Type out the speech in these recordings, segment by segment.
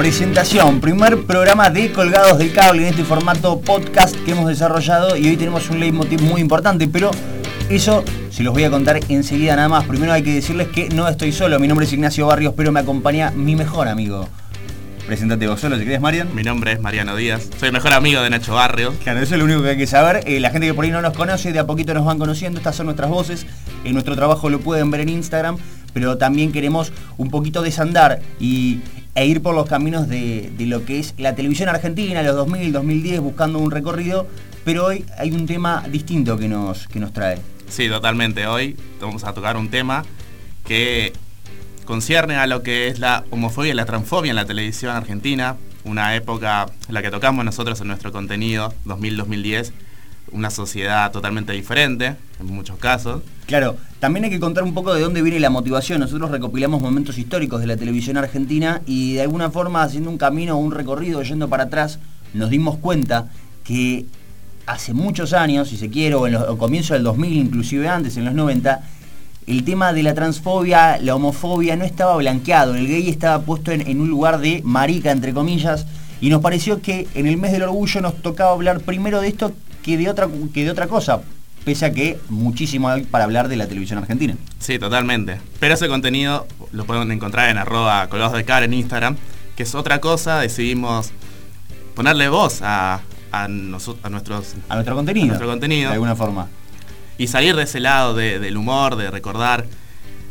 presentación, primer programa de Colgados del Cable en este formato podcast que hemos desarrollado y hoy tenemos un leitmotiv muy importante, pero eso se los voy a contar enseguida nada más. Primero hay que decirles que no estoy solo, mi nombre es Ignacio Barrios, pero me acompaña mi mejor amigo. Preséntate vos solo, si querés, Marian. Mi nombre es Mariano Díaz, soy el mejor amigo de Nacho Barrios. Claro, eso es lo único que hay que saber. Eh, la gente que por ahí no nos conoce, de a poquito nos van conociendo, estas son nuestras voces. En nuestro trabajo lo pueden ver en Instagram, pero también queremos un poquito desandar y, e ir por los caminos de, de lo que es la televisión argentina, los 2000, 2010, buscando un recorrido, pero hoy hay un tema distinto que nos, que nos trae. Sí, totalmente. Hoy vamos a tocar un tema que concierne a lo que es la homofobia y la transfobia en la televisión argentina, una época en la que tocamos nosotros en nuestro contenido, 2000-2010, una sociedad totalmente diferente en muchos casos. Claro, también hay que contar un poco de dónde viene la motivación. Nosotros recopilamos momentos históricos de la televisión argentina y de alguna forma haciendo un camino un recorrido yendo para atrás, nos dimos cuenta que hace muchos años, si se quiere, o en los comienzos del 2000, inclusive antes, en los 90, el tema de la transfobia, la homofobia no estaba blanqueado, el gay estaba puesto en, un lugar de marica, entre comillas, y nos pareció que en el mes del orgullo nos tocaba hablar primero de esto que de otra, que de otra cosa, pese a que muchísimo hay para hablar de la televisión argentina. Sí, totalmente. Pero ese contenido lo pueden encontrar en arroba colgados de cara en Instagram, que es otra cosa, decidimos ponerle voz a, a, a, nuestros, a nuestro contenido. A nuestro contenido. De alguna forma y salir de ese lado del humor, de recordar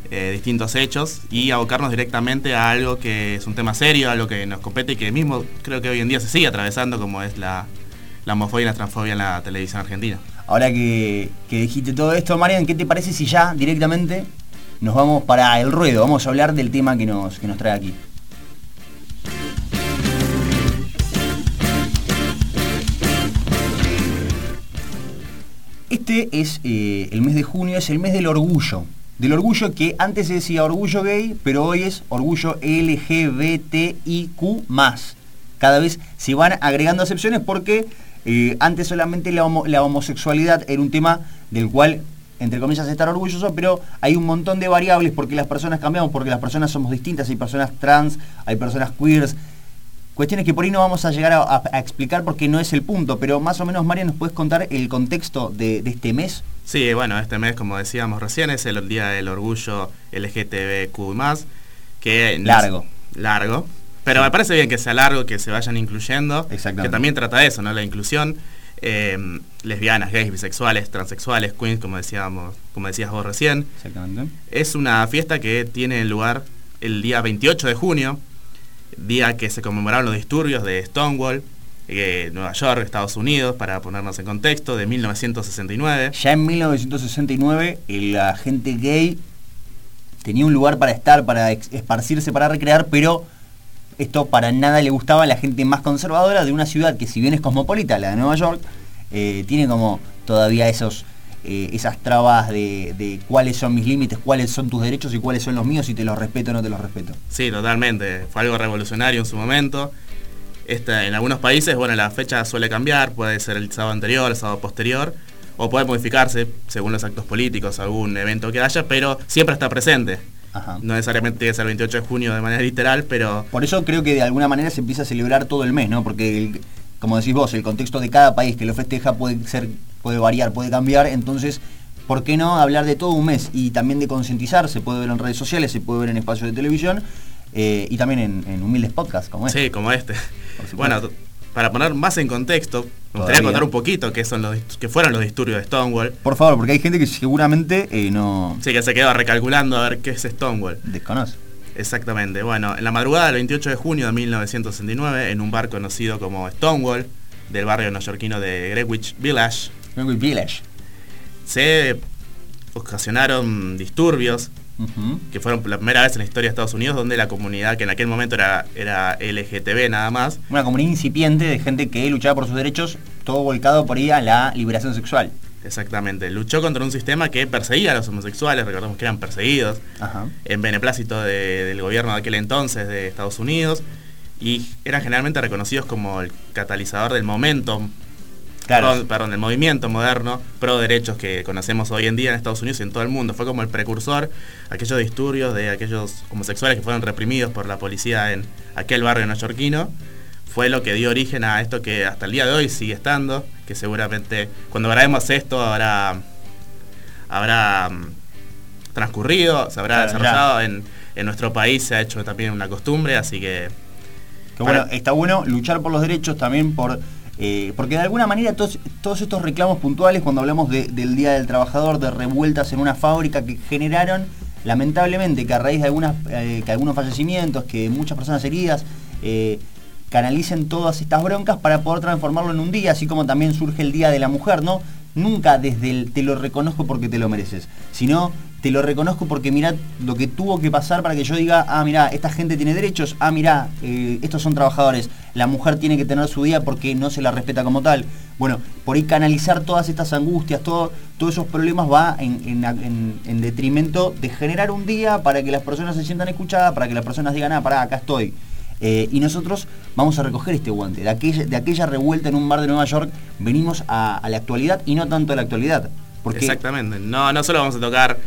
eh, distintos hechos y abocarnos directamente a algo que es un tema serio, algo que nos compete y que mismo creo que hoy en día se sigue atravesando como es la, homofobia y la transfobia en la televisión argentina. Ahora que, dijiste todo esto, Marian, ¿qué te parece si ya directamente nos vamos para el ruedo? Vamos a hablar del tema que nos, que nos trae aquí. Este es eh, el mes de junio, es el mes del orgullo. Del orgullo que antes se decía orgullo gay, pero hoy es orgullo LGBTIQ. Cada vez se van agregando acepciones porque eh, antes solamente la, homosexualidad era un tema del cual entre comillas, estar orgulloso, pero hay un montón de variables porque las personas cambiamos, porque las personas somos distintas, hay personas trans, hay personas queers, Cuestiones que por ahí no vamos a llegar a, explicar porque no es el punto, pero más o menos, María, ¿nos puedes contar el contexto de, este mes? Sí, bueno, este mes, como decíamos recién, es el Día del Orgullo LGTBQ+, que... Largo. largo. Pero me parece bien que sea largo, que se vayan incluyendo. Que también trata de eso, ¿no? La inclusión. Em, lesbianas, gays, bisexuales, transexuales, queens, como decíamos, como decías vos recién. Exactamente. Es una fiesta que tiene lugar el día 28 de junio, día que se conmemoraron los disturbios de Stonewall, eh, Nueva York, Estados Unidos, para ponernos en contexto, de 1969. Ya en 1969 la gente gay tenía un lugar para estar, para esparcirse, para recrear, pero esto para nada le gustaba a la gente más conservadora de una ciudad que si bien es cosmopolita, la de Nueva York, eh, tiene como todavía esos eh, esas trabas de, cuáles son mis límites, cuáles son tus derechos y cuáles son los míos, si te los respeto o no te los respeto. Sí, totalmente. Fue algo revolucionario en su momento. Esta, en algunos países, bueno, la fecha suele cambiar, puede ser el sábado anterior, el sábado posterior, o puede modificarse según los actos políticos, algún evento que haya, pero siempre está presente. No necesariamente ser el 28 de junio de manera literal, pero... Por eso creo que de alguna manera se empieza a celebrar todo el mes, ¿no? Porque, como decís vos, el contexto de cada país que lo festeja puede ser puede variar, puede cambiar, entonces, ¿por qué no hablar de todo un mes? Y también de concientizar, se puede ver en redes sociales, se puede ver en espacios de televisión eh, y también en, humildes podcasts como este. Sí, como este. Bueno, para poner más en contexto, me gustaría contar un poquito qué son los que fueron los disturbios de Stonewall. Por favor, porque hay gente que seguramente eh, no. Sí, que se quedó recalculando a ver qué es Stonewall. Desconoce. Exactamente. Bueno, en la madrugada del 28 de junio de 1969, en un bar conocido como Stonewall, del barrio neoyorquino de Greenwich Village, Village. Se ocasionaron disturbios que fueron la primera vez en la historia de Estados Unidos donde la comunidad, que en aquel momento era, era LGTB nada más. Una comunidad incipiente de gente que luchaba por sus derechos, todo volcado por ahí a la liberación sexual. Exactamente, luchó contra un sistema que perseguía a los homosexuales, recordemos que eran perseguidos, en beneplácito del gobierno de aquel entonces de Estados Unidos, y eran generalmente reconocidos como el catalizador del momento perdón, perdón, el movimiento moderno pro derechos que conocemos hoy en día en Estados Unidos y en todo el mundo. Fue como el precursor, aquellos disturbios de aquellos homosexuales que fueron reprimidos por la policía en aquel barrio neoyorquino. Fue lo que dio origen a esto que hasta el día de hoy sigue estando, que seguramente cuando grabemos esto habrá, habrá mm, transcurrido, se habrá desarrollado en, en nuestro país, se ha hecho también una costumbre, así que bueno, está bueno luchar por los derechos también por... Eh, porque de alguna manera todos, estos reclamos puntuales, cuando hablamos del Día del Trabajador, de revueltas en una fábrica que generaron, lamentablemente, que a raíz de algunas, eh, que algunos fallecimientos, que muchas personas heridas, eh, canalicen todas estas broncas para poder transformarlo en un día, así como también surge el Día de la Mujer, ¿no? Nunca desde el te lo reconozco porque te lo mereces, sino te lo reconozco porque mirá lo que tuvo que pasar para que yo diga, ah, mirá, esta gente tiene derechos, ah, mirá, eh, estos son trabajadores, la mujer tiene que tener su día porque no se la respeta como tal. Bueno, por ahí canalizar todas estas angustias, todo, todos esos problemas va en, detrimento de generar un día para que las personas se sientan escuchadas, para que las personas digan, ah, pará, acá estoy. Eh, y nosotros vamos a recoger este guante. De aquella, de aquella revuelta en un bar de Nueva York venimos a, la actualidad y no tanto a la actualidad. Porque Exactamente. No, no solo vamos a tocar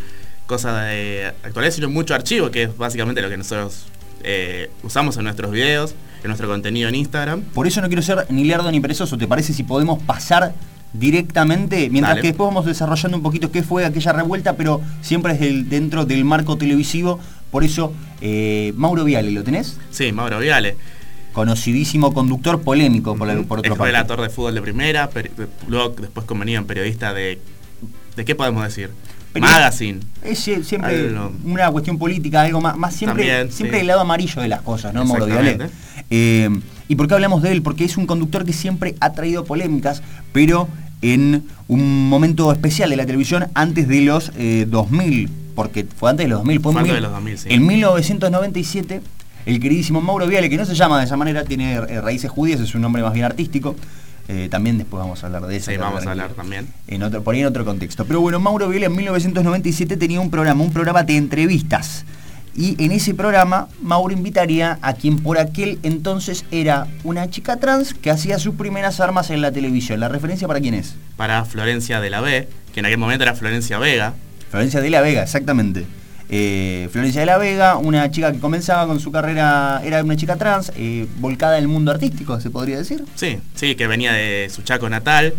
cosas de actualidad, sino mucho archivo, que es básicamente lo que nosotros eh, usamos en nuestros videos, en nuestro contenido en Instagram. Por eso no quiero ser ni lerdo ni perezoso, ¿te parece si podemos pasar directamente, mientras que después vamos desarrollando un poquito qué fue aquella revuelta, pero siempre es dentro del marco televisivo, por eso eh, Mauro Viale, ¿lo tenés? Sí, Mauro Viale. Conocidísimo conductor polémico, por, por otro Fue relator de fútbol de primera, luego después convenía en periodista de... ¿De qué podemos decir? Magazine. Es siempre una cuestión política, algo más, más siempre, siempre el lado amarillo de las cosas, ¿no, Mauro eh, ¿Y por qué hablamos de él? Porque es un conductor que siempre ha traído polémicas, pero en un momento especial de la televisión antes de los 2000, eh, porque fue antes de los 2000, fue, antes de los 2000 sí. en 1997 el queridísimo Mauro Viale, que no se llama de esa manera, tiene eh, raíces judías, es un nombre más bien artístico, eh, también después vamos a hablar de eso. Sí, vamos a hablar también. En otro, por ahí en otro contexto. Pero bueno, Mauro Viale en 1997 tenía un programa, un programa de entrevistas. Y en ese programa Mauro invitaría a quien por aquel entonces era una chica trans que hacía sus primeras armas en la televisión. ¿La referencia para quién es? Para Florencia de la B, que en aquel momento era Florencia Vega. Florencia de la Vega, exactamente. Eh, Florencia de la Vega, una chica que comenzaba con su carrera, era una chica trans, eh, volcada en el mundo artístico, se podría decir. Sí, sí, que venía de su chaco natal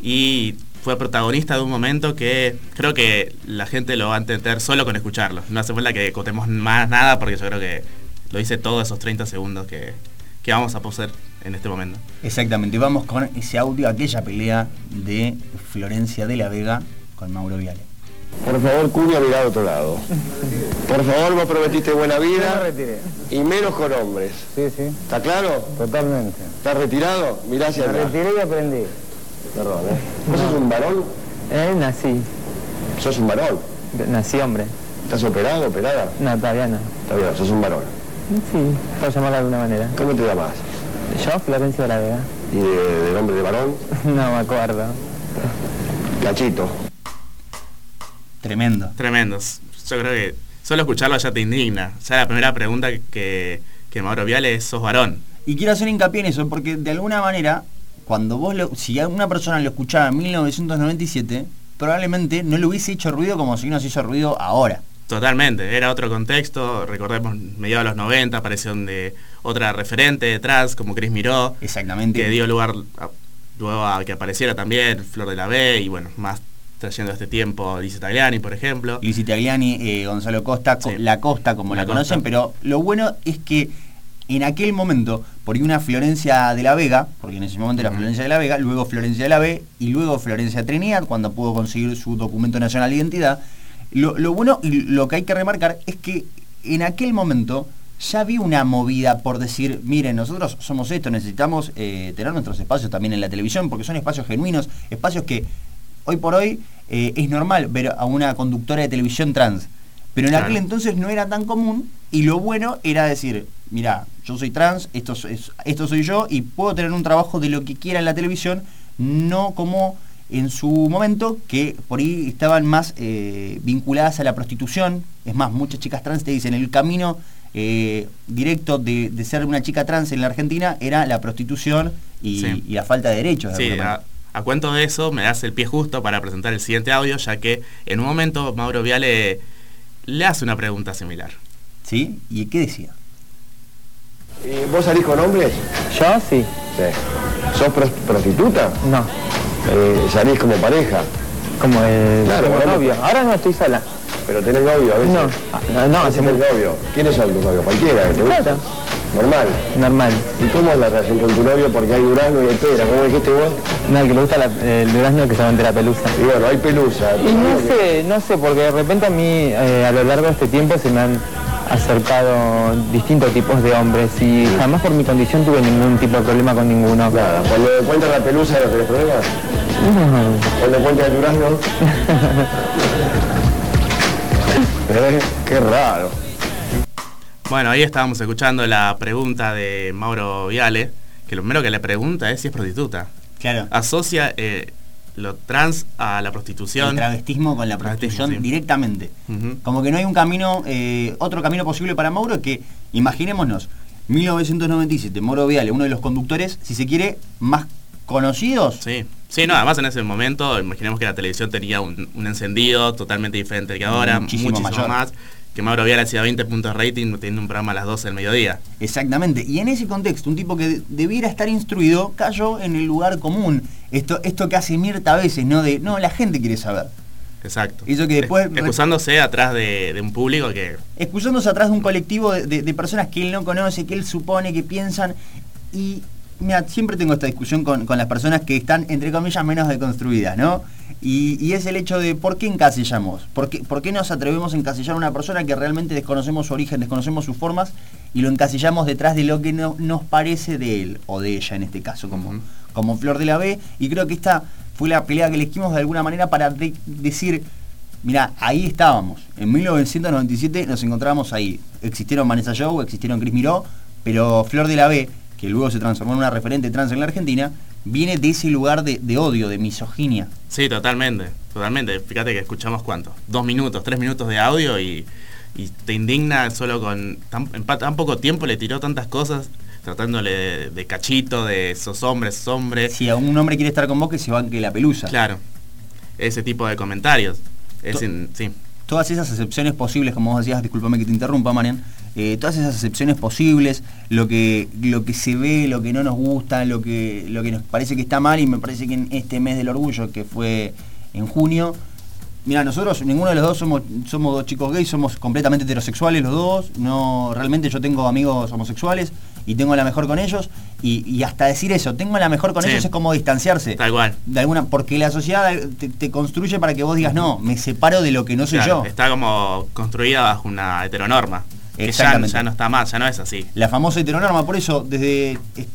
y fue protagonista de un momento que creo que la gente lo va a entender solo con escucharlo. No hace falta que contemos más nada porque yo creo que lo hice todos esos 30 segundos que, que vamos a poseer en este momento. Exactamente, vamos con ese audio, aquella pelea de Florencia de la Vega con Mauro Viale. Por favor, Cuña, mira a otro lado. Por favor, vos prometiste buena vida y menos con hombres. Sí, sí. ¿Está claro? Totalmente. ¿Estás retirado? Mirá hacia Me retiré y aprendí. Perdón, ¿eh? ¿Vos sos un varón? Eh, nací. ¿Sos un varón? Nací hombre. ¿Estás operado, operada? No, todavía no. Está bien, sos un varón. Sí, por llamarlo de alguna manera. ¿Cómo te llamas? Yo, Florencia de la Vega. ¿Y de, de nombre de varón? no me acuerdo. Cachito. Tremendo. Tremendos. Yo creo que solo escucharlo ya te indigna. Ya la primera pregunta que, que Mauro Viale es, ¿sos varón? Y quiero hacer hincapié en eso, porque de alguna manera, cuando vos, lo, si una persona lo escuchaba en 1997, probablemente no le hubiese hecho ruido como si nos hizo ruido ahora. Totalmente, era otro contexto, recordemos, mediados de los 90 apareció de otra referente detrás, como Chris Miró. Exactamente. Que dio lugar luego a que apareciera también Flor de la B y bueno, más trayendo este tiempo Liz Tagliani, por ejemplo. Liz Tagliani, eh, Gonzalo Costa, La Costa, como la, conocen, pero lo bueno es que en aquel momento, por una Florencia de la Vega, porque en ese momento era Florencia de la Vega, luego Florencia de la B y luego Florencia Trinidad, cuando pudo conseguir su documento nacional de identidad. Lo, bueno y lo que hay que remarcar es que en aquel momento ya había una movida por decir, miren, nosotros somos esto, necesitamos eh, tener nuestros espacios también en la televisión, porque son espacios genuinos, espacios que hoy por hoy eh, es normal ver a una conductora de televisión trans. Pero en aquel entonces no era tan común y lo bueno era decir, mira, yo soy trans, esto, es, esto soy yo y puedo tener un trabajo de lo que quiera en la televisión, no como en su momento, que por ahí estaban más eh, vinculadas a la prostitución. Es más, muchas chicas trans te dicen, el camino eh, directo de, ser una chica trans en la Argentina era la prostitución y, la falta de derechos. sí, A cuento de eso, me das el pie justo para presentar el siguiente audio, ya que en un momento Mauro Viale le hace una pregunta similar. ¿Sí? ¿Y qué decía? ¿Y ¿Vos salís con hombres? ¿Yo? Sí. Sí. ¿Sos pros- prostituta? No. Eh, ¿Salís como pareja? Como el Claro, como bueno. novio. Ahora no estoy sola. ¿Pero tenés novio a veces? No. Ah, No, no, ¿Quién es el novio? ¿Quiénes son tus novios? ¿Cualquiera que te gusta? Claro. Normal. normal. ¿Y cómo es la relación con tu novio? Porque hay durazno y hay pera. ¿Cómo dijiste vos? No, el que le gusta la- el durazno que se de la pelusa. Y bueno, hay pelusa. Y no sé, no sé, porque de repente a mí eh, a lo largo de este tiempo se me han acercado distintos tipos de hombres y jamás por mi condición tuve ningún tipo de problema con ninguno. Nada, cuando encuentras la pelusa no tenés problemas. No. Cuando encuentras el durazno. ¿Eh? Qué raro. Bueno, ahí estábamos escuchando la pregunta de Mauro Viale, que lo primero que le pregunta es si es prostituta. Claro. Asocia eh, lo trans a la prostitución. El travestismo con la prostitución sí. directamente. Como que no hay un camino, eh, otro camino posible para Mauro que, imaginémonos, 1997, Mauro Viale, uno de los conductores, si se quiere, más conocidos. Sí, sí, no, además en ese momento, imaginemos que la televisión tenía un, un encendido totalmente diferente que ahora, Muchísimo muchísimo, mayor. más, que Mauro Viale hacía 20 puntos de rating teniendo un programa a las 12 del mediodía. Exactamente. Y en ese contexto, un tipo que de- debiera estar instruido cayó en el lugar común. Esto, esto que hace Mirta a veces, ¿no? De, no, la gente quiere saber. Exacto. Hizo que después- Es- Excusándose atrás de, de un público que... Excusándose atrás de un colectivo de, de- de personas que él no conoce, que él supone, que piensan. Y, mira, siempre tengo esta discusión con, con las personas que están, entre comillas, menos deconstruidas, ¿no? Y, y es el hecho de por qué encasillamos, por qué, por qué nos atrevemos a encasillar a una persona que realmente desconocemos su origen, desconocemos sus formas y lo encasillamos detrás de lo que no, nos parece de él o de ella en este caso, como, como Flor de la B. Y creo que esta fue la pelea que elegimos de alguna manera para de- decir, mira, ahí estábamos. En 1997 nos encontramos ahí. Existieron Vanessa Joe, existieron Chris Miró, pero Flor de la B, que luego se transformó en una referente trans en la Argentina, viene de ese lugar de, de odio, de misoginia. Sí, totalmente, totalmente. Fíjate que escuchamos cuánto, dos minutos, tres minutos de audio y, y te indigna solo con tan, en tan poco tiempo le tiró tantas cosas tratándole de, de cachito, de sos hombre, sos hombre. Si a un hombre quiere estar con vos, que se banque la pelusa. Claro, ese tipo de comentarios. Es in- sí, todas esas excepciones posibles, como vos decías, discúlpame que te interrumpa, Marian, eh, todas esas excepciones posibles, lo que, lo que se ve, lo que no nos gusta, lo que, lo que nos parece que está mal, y me parece que en este mes del orgullo, que fue en junio, mira, nosotros, ninguno de los dos somos, somos dos chicos gays, somos completamente heterosexuales los dos, no, realmente yo tengo amigos homosexuales y tengo la mejor con ellos, y, y hasta decir eso, tengo la mejor con Sí. ellos es como distanciarse. tal cual. De alguna, porque la sociedad te, te construye para que vos digas, no, me separo de lo que no soy Claro, yo. Está como construida bajo una heteronorma. Que ya no está más, ya no es así. La famosa heteronorma, por eso, desde eh,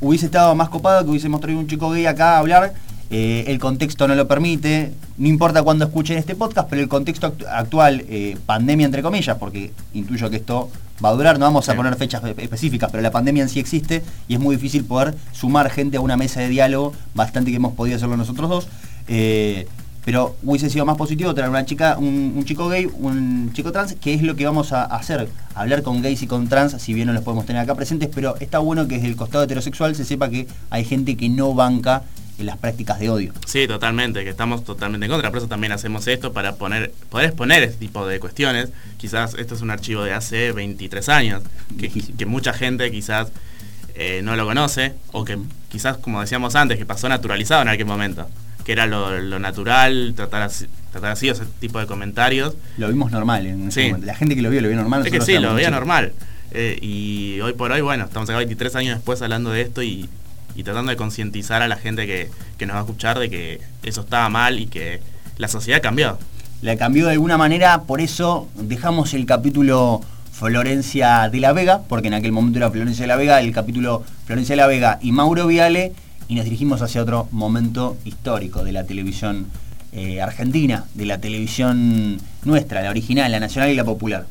hubiese estado más copado que hubiésemos traído un chico gay acá a hablar. Eh, el contexto no lo permite, no importa cuándo escuchen este podcast, pero el contexto actu- actual, eh, pandemia entre comillas, porque intuyo que esto va a durar, no vamos a poner fechas espe- específicas, pero la pandemia en sí existe y es muy difícil poder sumar gente a una mesa de diálogo, bastante que hemos podido hacerlo nosotros dos. eh, pero hubiese sido más positivo traer una chica, un, un chico gay, un chico trans, que es lo que vamos a hacer, hablar con gays y con trans, si bien no los podemos tener acá presentes, pero está bueno que desde el costado heterosexual se sepa que hay gente que no banca en las prácticas de odio. Sí, totalmente, que estamos totalmente en contra. Por eso también hacemos esto para poner, poder exponer este tipo de cuestiones. Quizás esto es un archivo de hace 23 años, que, que mucha gente quizás eh, no lo conoce, o que quizás, como decíamos antes, que pasó naturalizado en aquel momento, que era lo, lo natural, tratar así, tratar así ese tipo de comentarios. Lo vimos normal en ese Sí. momento. La gente que lo vio, lo vio normal. Es que sí, lo veía normal. Eh, y hoy por hoy, bueno, estamos acá 23 años después hablando de esto y, y tratando de concientizar a la gente que, que nos va a escuchar de que eso estaba mal y que la sociedad cambió. La cambió de alguna manera, por eso dejamos el capítulo Florencia de la Vega, porque en aquel momento era Florencia de la Vega, el capítulo Florencia de la Vega y Mauro Viale, y nos dirigimos hacia otro momento histórico de la televisión eh, argentina, de la televisión nuestra, la original, la nacional y la popular.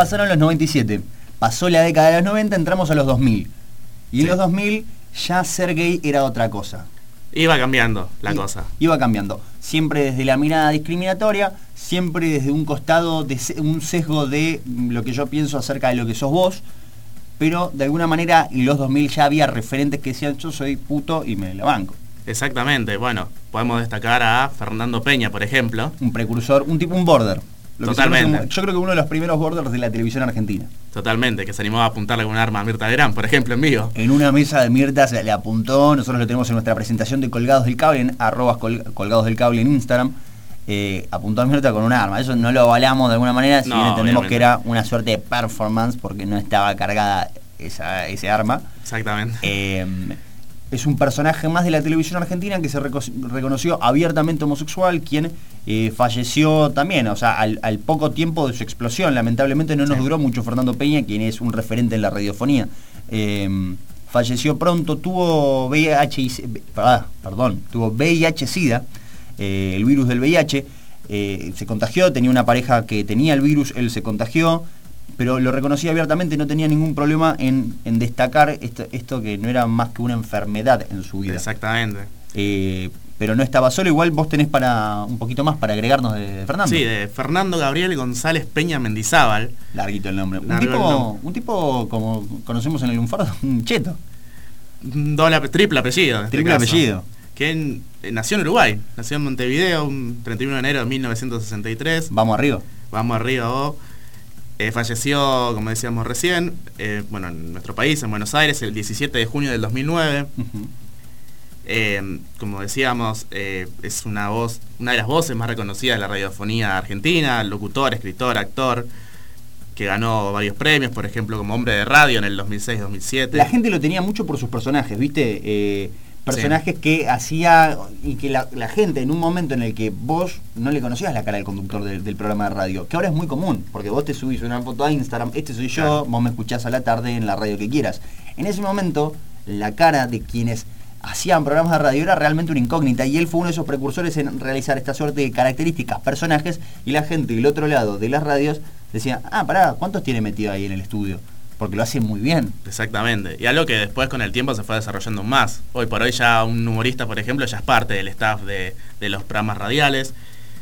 Pasaron los 97, pasó la década de los 90, entramos a los 2000. Y en los 2000 ya ser gay era otra cosa. Iba cambiando la cosa. Iba cambiando. Siempre desde la mirada discriminatoria, siempre desde un costado, de un sesgo de lo que yo pienso acerca de lo que sos vos, pero de alguna manera en los 2000 ya había referentes que decían yo soy puto y me la banco. Exactamente, bueno, podemos destacar a Fernando Peña, por ejemplo. Un precursor, un tipo, un border. Totalmente. yo creo que uno de los primeros borders de la televisión argentina. Totalmente, que se animó a apuntarle con un arma a Mirta Legrand, por ejemplo, en vivo. En una mesa de Mirta se le apuntó, nosotros lo tenemos en nuestra presentación de Colgados del Cable, en arrobas colgados del cable en Instagram. Eh, apuntó a Mirta con un arma. Eso no lo avalamos de alguna manera, si bien entendemos que era una suerte de performance porque no estaba cargada esa, ese arma. Exactamente. Eh, es un personaje más de la televisión argentina que se reconoció abiertamente homosexual, quien eh, falleció también, o sea, al, poco tiempo de su explosión. Lamentablemente no nos duró mucho Fernando Peña, quien es un referente en la radiofonía. Em, falleció pronto, tuvo VIH, ah, perdón, tuvo VIH-Sida, eh, el virus del VIH, eh, se contagió, tenía una pareja que tenía el virus, él se contagió, pero lo reconocía abiertamente, no tenía ningún problema en, destacar esto, que no era más que una enfermedad en su vida. Exactamente. Eh, pero no estaba solo, igual vos tenés para un poquito más para agregarnos de, Fernando. Sí, de Fernando Gabriel González Peña Mendizábal. Larguito el nombre. un, tipo, un tipo, como conocemos en el Lunfardo, un cheto. Doble, triple apellido. Este triple apellido. Que nació en Uruguay, nació en Montevideo un 31 de enero de 1963. Vamos arriba. Vamos arriba vos. Eh, falleció, como decíamos recién, eh, bueno, en nuestro país, en Buenos Aires, el 17 de junio del 2009. Eh, como decíamos, es una voz, una de las voces más reconocidas de la radiofonía argentina, locutor, escritor, actor, que ganó varios premios, por ejemplo, como hombre de radio en el 2006-2007. La gente lo tenía mucho por sus personajes, ¿viste? Personajes que hacía y que la, gente en un momento en el que vos no le conocías la cara del conductor del programa de radio, que ahora es muy común, porque vos te subís una foto a Instagram, este soy yo, vos me escuchás a la tarde en la radio que quieras. En ese momento, la cara de quienes hacían programas de radio era realmente una incógnita y él fue uno de esos precursores en realizar esta suerte de características, personajes y la gente del otro lado de las radios decía, ah, pará, ¿cuántos tiene metido ahí en el estudio? Porque lo hace muy bien. Exactamente. Y algo que después con el tiempo se fue desarrollando más. Hoy por hoy ya un humorista, por ejemplo, ya es parte del staff de, los programas radiales.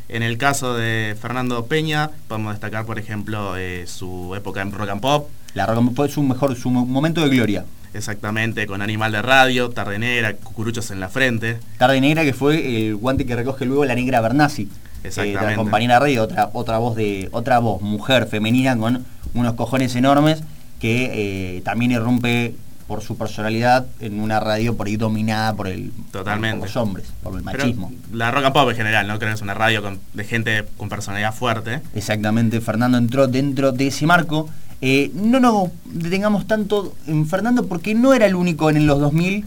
En el caso de Fernando Peña, podemos destacar, por ejemplo, eh, su época en Rock and Pop. La Rock and Pop es su mejor, su momento de gloria. Exactamente, con Animal de Radio, Tarde Negra, Cucuruchos en la Frente. Tarde Negra, que fue el guante que recoge luego la negra Bernasi. Eh, Exactamente. la compañera de radio, otra, otra voz de, otra voz, mujer, femenina, con unos cojones enormes que eh, también irrumpe por su personalidad en una radio por ahí dominada por el Totalmente. los hombres, por el machismo. la rock and pop en general, ¿no? Creo que es una radio de gente con personalidad fuerte. Exactamente, Fernando entró dentro de ese marco. Eh, no nos detengamos tanto en Fernando porque no era el único en los 2000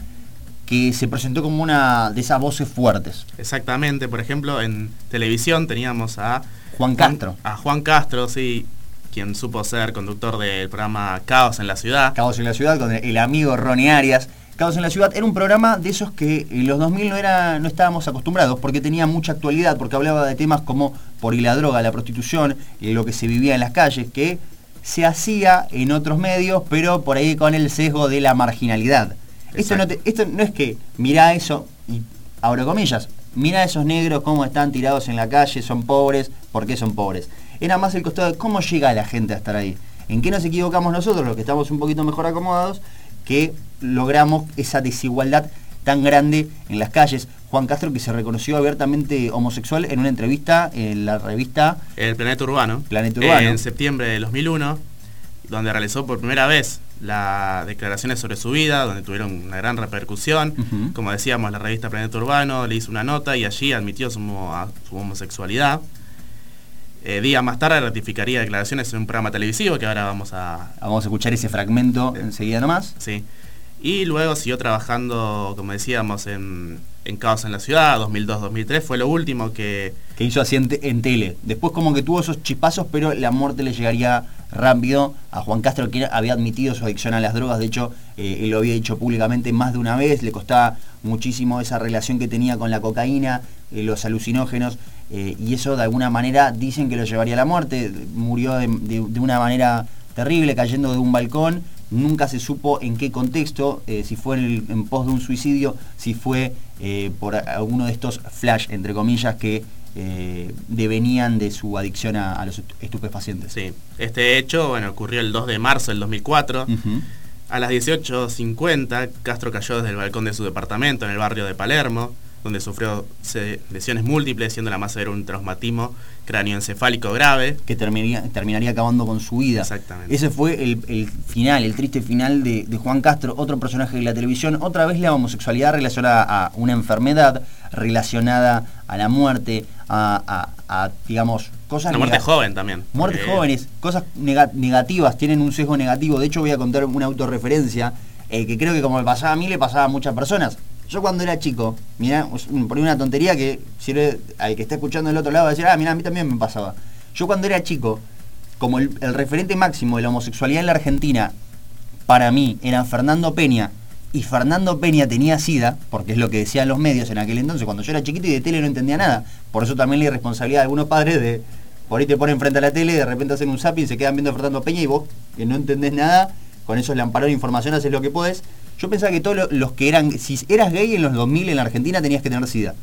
que se presentó como una de esas voces fuertes. Exactamente, por ejemplo, en televisión teníamos a Juan Castro. a Juan Castro, sí, quien supo ser conductor del programa Caos en la Ciudad. Caos en la Ciudad, con el amigo Ronnie Arias. Caos en la Ciudad era un programa de esos que en los 2000 no, era, no estábamos acostumbrados, porque tenía mucha actualidad, porque hablaba de temas como por y la droga, la prostitución, y lo que se vivía en las calles, que se hacía en otros medios, pero por ahí con el sesgo de la marginalidad. Esto no, esto no, es que mira eso, y abro comillas, mira a esos negros cómo están tirados en la calle, son pobres, ¿por qué son pobres? Era más el costado de cómo llega la gente a estar ahí. ¿En qué nos equivocamos nosotros, los que estamos un poquito mejor acomodados, que logramos esa desigualdad tan grande en las calles? Juan Castro, que se reconoció abiertamente homosexual en una entrevista en la revista El Planeta Urbano, Planeta Urbano. en septiembre de 2001, donde realizó por primera vez las declaraciones sobre su vida, donde tuvieron una gran repercusión. Como decíamos, la revista Planeta Urbano le hizo una nota y allí admitió su homosexualidad. Eh, días más tarde ratificaría declaraciones en un programa televisivo que ahora vamos a... Vamos a escuchar ese fragmento enseguida nomás. Sí. Y luego siguió trabajando, como decíamos, en, en Caos en la Ciudad, 2002-2003, fue lo último que... Que hizo así en, tele. Después como que tuvo esos chispazos, pero la muerte le llegaría rápido a Juan Castro, que había admitido su adicción a las drogas. De hecho, eh, él lo había dicho públicamente más de una vez, le costaba muchísimo esa relación que tenía con la cocaína, eh, los alucinógenos. Eh, y eso de alguna manera dicen que lo llevaría a la muerte. Murió de, una manera terrible, cayendo de un balcón nunca se supo en qué contexto, eh, si fue en, en, pos de un suicidio, si fue eh, por alguno de estos flash, entre comillas, que eh, devenían de su adicción a, a, los estupefacientes. Sí, este hecho bueno, ocurrió el 2 de marzo del 2004. Uh -huh. A las 18.50, Castro cayó desde el balcón de su departamento en el barrio de Palermo, donde sufrió lesiones múltiples, siendo la más severa un traumatismo cráneoencefálico grave. Que terminaría, terminaría acabando con su vida. Exactamente. Ese fue el, el final, el triste final de, de, Juan Castro, otro personaje de la televisión. Otra vez la homosexualidad relacionada a una enfermedad, relacionada a la muerte, a, a, a digamos, cosas... Una muerte joven también. Muertes porque... jóvenes, cosas negativas, tienen un sesgo negativo. De hecho, voy a contar una autorreferencia eh, que creo que como me pasaba a mí, le pasaba a muchas personas. Yo cuando era chico, mira, por una tontería que sirve al que está escuchando del otro lado va a decir, ah, mira, a mí también me pasaba. Yo cuando era chico, como el, referente máximo de la homosexualidad en la Argentina, para mí, era Fernando Peña, y Fernando Peña tenía SIDA, porque es lo que decían los medios en aquel entonces, cuando yo era chiquito y de tele no entendía nada. Por eso también la irresponsabilidad de algunos padres de, por ahí te ponen frente a la tele, de repente hacen un zapping, se quedan viendo a Fernando Peña y vos, que no entendés nada, con esos lamparos de información haces lo que podés. Yo pensaba que todos los que eran, si eras gay en los 2000 en la Argentina tenías que tener SIDA.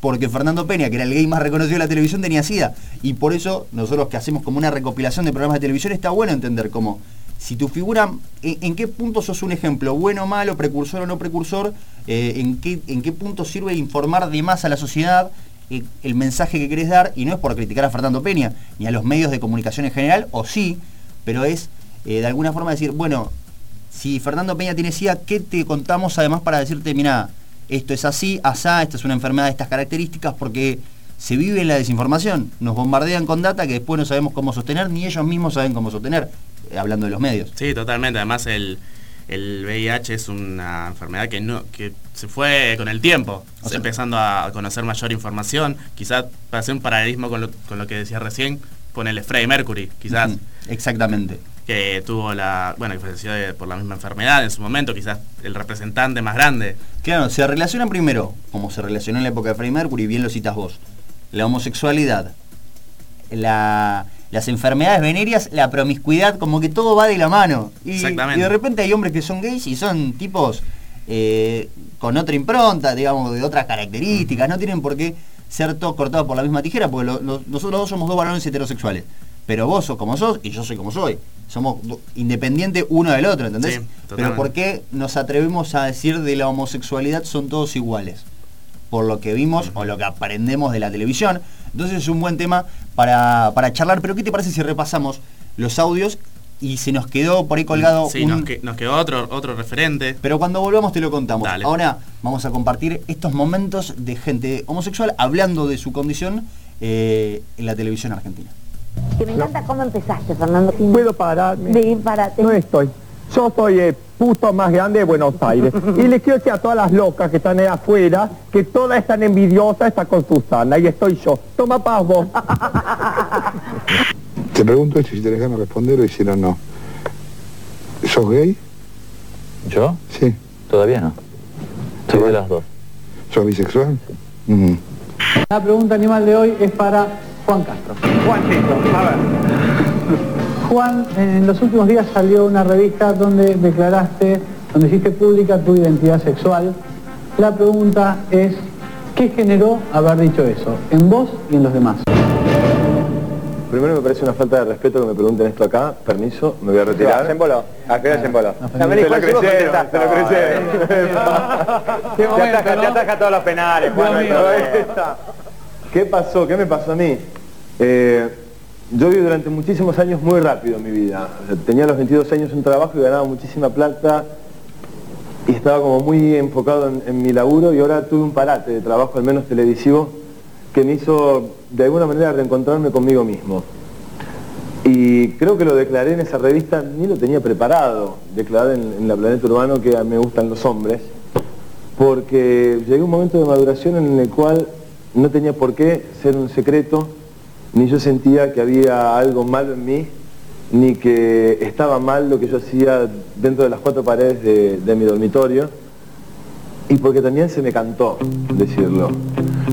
Porque Fernando Peña, que era el gay más reconocido de la televisión, tenía SIDA. Y por eso nosotros que hacemos como una recopilación de programas de televisión, está bueno entender cómo, si tu figura, en, qué punto sos un ejemplo, bueno o malo, precursor o no precursor, eh, en, qué, en qué punto sirve informar de más a la sociedad eh, el mensaje que querés dar, y no es por criticar a Fernando Peña, ni a los medios de comunicación en general, o sí, pero es eh, de alguna forma decir, bueno, si Fernando Peña tiene SIDA, ¿qué te contamos además para decirte, mira, esto es así, asá, esta es una enfermedad de estas características, porque se vive en la desinformación, nos bombardean con data que después no sabemos cómo sostener, ni ellos mismos saben cómo sostener, eh, hablando de los medios. Sí, totalmente, además el, el VIH es una enfermedad que no que se fue con el tiempo, o sea, empezando a conocer mayor información, quizás para hacer un paralelismo con lo, con lo que decía recién, ponele Freddie Mercury, quizás. Exactamente que tuvo la, bueno, que falleció de, por la misma enfermedad en su momento, quizás el representante más grande. Claro, se relacionan primero, como se relacionó en la época de Freddie Mercury, bien lo citas vos, la homosexualidad, la, las enfermedades venéreas, la promiscuidad, como que todo va de la mano. Y, Exactamente. y de repente hay hombres que son gays y son tipos eh, con otra impronta, digamos, de otras características, no tienen por qué ser todos cortados por la misma tijera, porque lo, lo, nosotros dos somos dos varones heterosexuales pero vos sos como sos y yo soy como soy. Somos independientes uno del otro, ¿entendés? Sí, pero ¿por qué nos atrevemos a decir de la homosexualidad son todos iguales? Por lo que vimos o lo que aprendemos de la televisión. Entonces es un buen tema para, para charlar. Pero ¿qué te parece si repasamos los audios y se nos quedó por ahí colgado sí, un... nos, que, nos, quedó otro, otro referente. Pero cuando volvamos te lo contamos. Dale. Ahora vamos a compartir estos momentos de gente homosexual hablando de su condición eh, en la televisión argentina. Que me encanta cómo empezaste, Fernando. Puedo pararme. Sí, párate. No estoy. Yo soy el puto más grande de Buenos Aires. y les quiero decir a todas las locas que están ahí afuera que todas están envidiosas están con Susana. Y estoy yo. Toma paz vos. Te pregunto esto, si te dejan responder o hicieron no. ¿Sos gay? ¿Yo? Sí. Todavía no. Soy de las dos. ¿Sos bisexual? -huh. La pregunta animal de hoy es para Juan Castro. Juancito, a ver. Juan, en los últimos días salió una revista donde declaraste, donde hiciste pública tu identidad sexual. La pregunta es, ¿qué generó haber dicho eso en vos y en los demás? Primero me parece una falta de respeto que me pregunten esto acá. Permiso, me voy a retirar. Se emboló. ¿A qué hora se emboló? Se lo crecieron, se lo crecieron. Te ataja, te ataja todos los penales, Juan. ¿Qué pasó? ¿Qué me pasó a mí? Eh, yo viví durante muchísimos años muy rápido en mi vida. O sea, tenía los 22 años un trabajo y ganaba muchísima plata y estaba como muy enfocado en, en, mi laburo y ahora tuve un parate de trabajo, al menos televisivo, que me hizo de alguna manera reencontrarme conmigo mismo. Y creo que lo declaré en esa revista, ni lo tenía preparado, declarar en, la Planeta Urbano que me gustan los hombres, porque llegué a un momento de maduración en el cual no tenía por qué ser un secreto, ni yo sentía que había algo malo en mí, ni que estaba mal lo que yo hacía dentro de las cuatro paredes de, de mi dormitorio, y porque también se me cantó decirlo.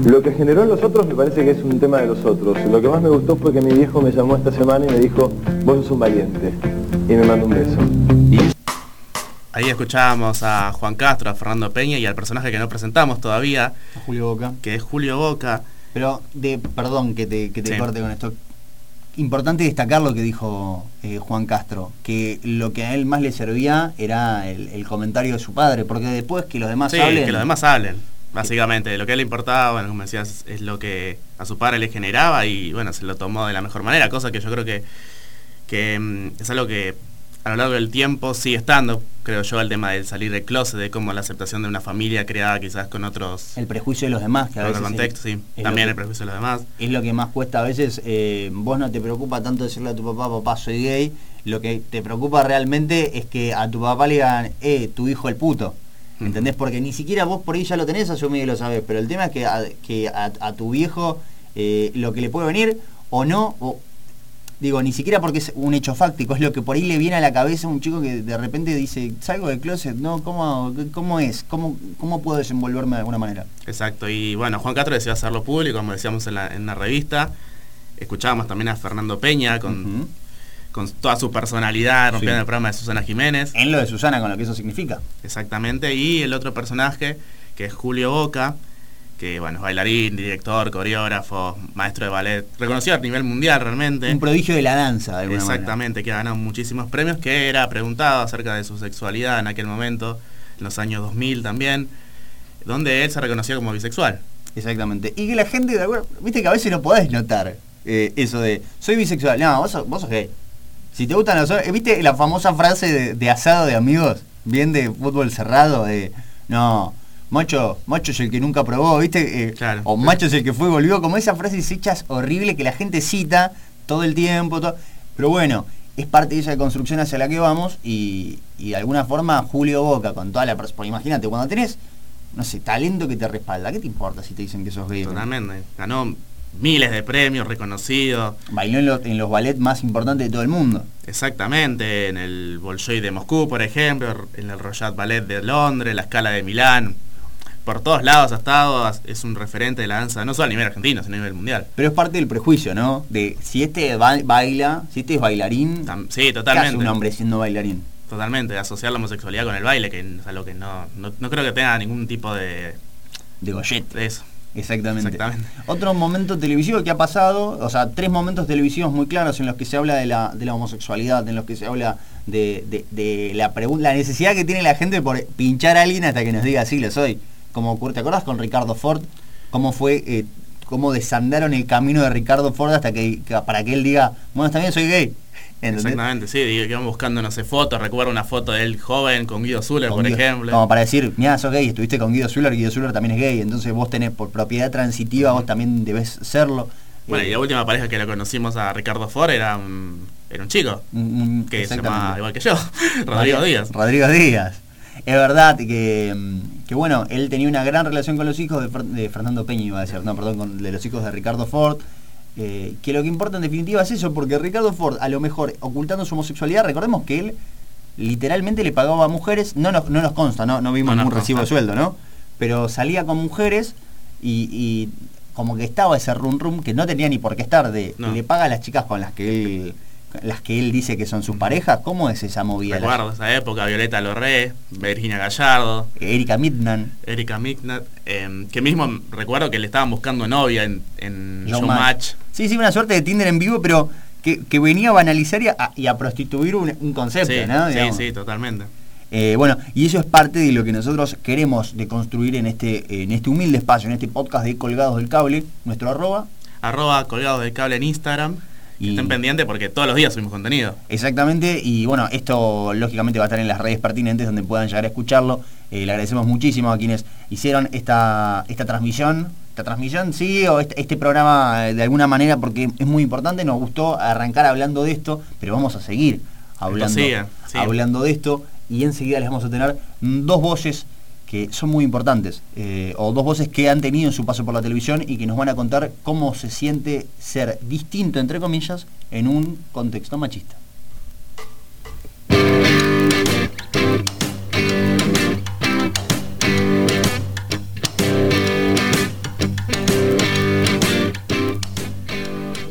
Lo que generó en los otros me parece que es un tema de los otros. Lo que más me gustó fue que mi viejo me llamó esta semana y me dijo, vos sos un valiente, y me mandó un beso. Ahí escuchábamos a Juan Castro, a Fernando Peña y al personaje que no presentamos todavía, A Julio Boca. que es Julio Boca. Pero, de, perdón que te, que te Sí. corte con esto. Importante destacar lo que dijo eh, Juan Castro, que lo que a él más le servía era el, el comentario de su padre, porque después que los demás Sí, hablen... que los demás hablen, básicamente. Lo que le importaba, bueno, como decías, es lo que a su padre le generaba y bueno, se lo tomó de la mejor manera, cosa que yo creo que, que mm, es algo que a lo largo del tiempo sigue estando, creo yo, el tema de salir del closet, de cómo la aceptación de una familia creada quizás con otros, El prejuicio de los demás, que a veces contexto, es, sí. es También el prejuicio de los demás. es lo que más cuesta a veces. eh, vos no te preocupa tanto decirle a tu papá, papá, soy gay. Lo que te preocupa realmente es que a tu papá le digan, eh, tu hijo el puto. ¿Entendés? Porque ni siquiera vos por ahí ya lo tenés asumido y lo sabés. Pero el tema es que a, que a, a tu viejo eh, lo que le puede venir o no, o, digo, ni siquiera porque es un hecho fáctico, es lo que por ahí le viene a la cabeza a un chico que de repente dice, salgo del closet, no, ¿cómo, cómo es? ¿Cómo, ¿Cómo puedo desenvolverme de alguna manera? Exacto, y bueno, Juan Castro decidió hacerlo público, como decíamos en la, en la revista. Escuchábamos también a Fernando Peña con, con toda su personalidad, rompiendo Sí. el programa de Susana Jiménez. En lo de Susana, con lo que eso significa. Exactamente, y el otro personaje, que es Julio Boca, que bueno, es bailarín, director, coreógrafo, maestro de ballet, reconocido a nivel mundial realmente. Un prodigio de la danza, de alguna manera. Exactamente, que ha ganado muchísimos premios, que era preguntado acerca de su sexualidad en aquel momento, en los años 2000 también, donde él se reconoció como bisexual. Exactamente. Y que la gente, de alguna- viste que a veces no podés notar eh, eso de, soy bisexual. No, vos sos, vos sos gay. Si te gustan los hombres, viste la famosa frase de, de asado de amigos, bien de fútbol cerrado, de, no, macho, macho es el que nunca probó, viste, Eh, o macho es el que fue y volvió, como esas frases hechas horribles que la gente cita todo el tiempo, todo. pero bueno, es parte de esa construcción hacia la que vamos y, y de alguna forma Julio Boca con toda la pers- porque imagínate, cuando tenés, no sé, talento que te respalda, ¿qué te importa si te dicen que sos gay? Totalmente. Ganó miles de premios, reconocido. Bailó en, los- en los ballets más importantes de todo el mundo. Exactamente, en el Bolshoi de Moscú, por ejemplo, en el Royal Ballet de Londres, la Scala de Milán. Por todos lados ha estado, es un referente de la danza, no solo a nivel argentino, sino a nivel mundial. Pero es parte del prejuicio, ¿no? De si este ba- baila, si este es bailarín, Sí, ¿qué totalmente. un hombre siendo bailarín? Totalmente, asociar la homosexualidad con el baile, que es algo que no, no, no creo que tenga ningún tipo de... De gollet. De eso. Exactamente. Exactamente. Otro momento televisivo que ha pasado, o sea, tres momentos televisivos muy claros en los que se habla de la, de la homosexualidad, en los que se habla de, de- de la, la necesidad que tiene la gente por pinchar a alguien hasta que nos diga sí lo soy. Como, ocurre- ¿Te acuerdas con Ricardo Ford? ¿Cómo fue, eh, cómo desandaron el camino de Ricardo Ford hasta que, que- para que él diga, bueno, también soy gay? ¿Entendés? Exactamente, sí, que iban buscando, no sé, fotos, recuerdo una foto de él joven con Guido Zuller, Con por Guido- ejemplo. Como para decir, mira, sos gay, estuviste con Guido Zuller, Guido Zuller también es gay, entonces vos tenés por propiedad transitiva, vos también debes serlo. Bueno, Eh, y la última pareja que la conocimos a Ricardo Ford era un, era un chico, un- que se llamaba igual que yo, Rodrigo Díaz. Rodrigo Díaz. Es verdad que, mm, que, bueno, él tenía una gran relación con los hijos de, de Fernando Peña, iba a decir, no, perdón, con, de los hijos de Ricardo Ford. Eh, que lo que importa en definitiva es eso, porque Ricardo Ford, a lo mejor ocultando su homosexualidad, recordemos que él literalmente le pagaba a mujeres, no nos, no nos consta, no, no vimos No ningún recibo de sueldo, ¿no? Pero salía con mujeres y, y como que estaba ese rum rum que no tenía ni por qué estar, de No. le paga a las chicas con las que él las que él dice que son sus parejas, ¿cómo es esa movida? Recuerdo esa época, Violeta Lorré, Virginia Gallardo, Erika Midnan, Erika Mignat, eh, que mismo recuerdo que le estaban buscando novia en, en Showmatch. Showmatch. Sí, sí, una suerte de Tinder en vivo, pero que, que venía a banalizar y a, y a prostituir un, un concepto, Sí, ¿no? sí, totalmente. Eh, bueno, y eso es parte de lo que nosotros queremos de construir en este, en este humilde espacio, en este podcast de Colgados del Cable, nuestro arroba. Arroba colgados del cable en Instagram. Que Y- Estén pendientes porque todos los días subimos contenido. Exactamente, y bueno, esto lógicamente va a estar en las redes pertinentes donde puedan llegar a escucharlo. Eh, le agradecemos muchísimo a quienes hicieron esta, esta transmisión. Esta transmisión, sí, o este, este programa eh, de alguna manera, porque es muy importante, nos gustó arrancar hablando de esto, pero vamos a seguir hablando, sigue, hablando de esto y enseguida les vamos a tener dos voces que son muy importantes, eh, o dos voces que han tenido en su paso por la televisión y que nos van a contar cómo se siente ser distinto, entre comillas, en un contexto machista.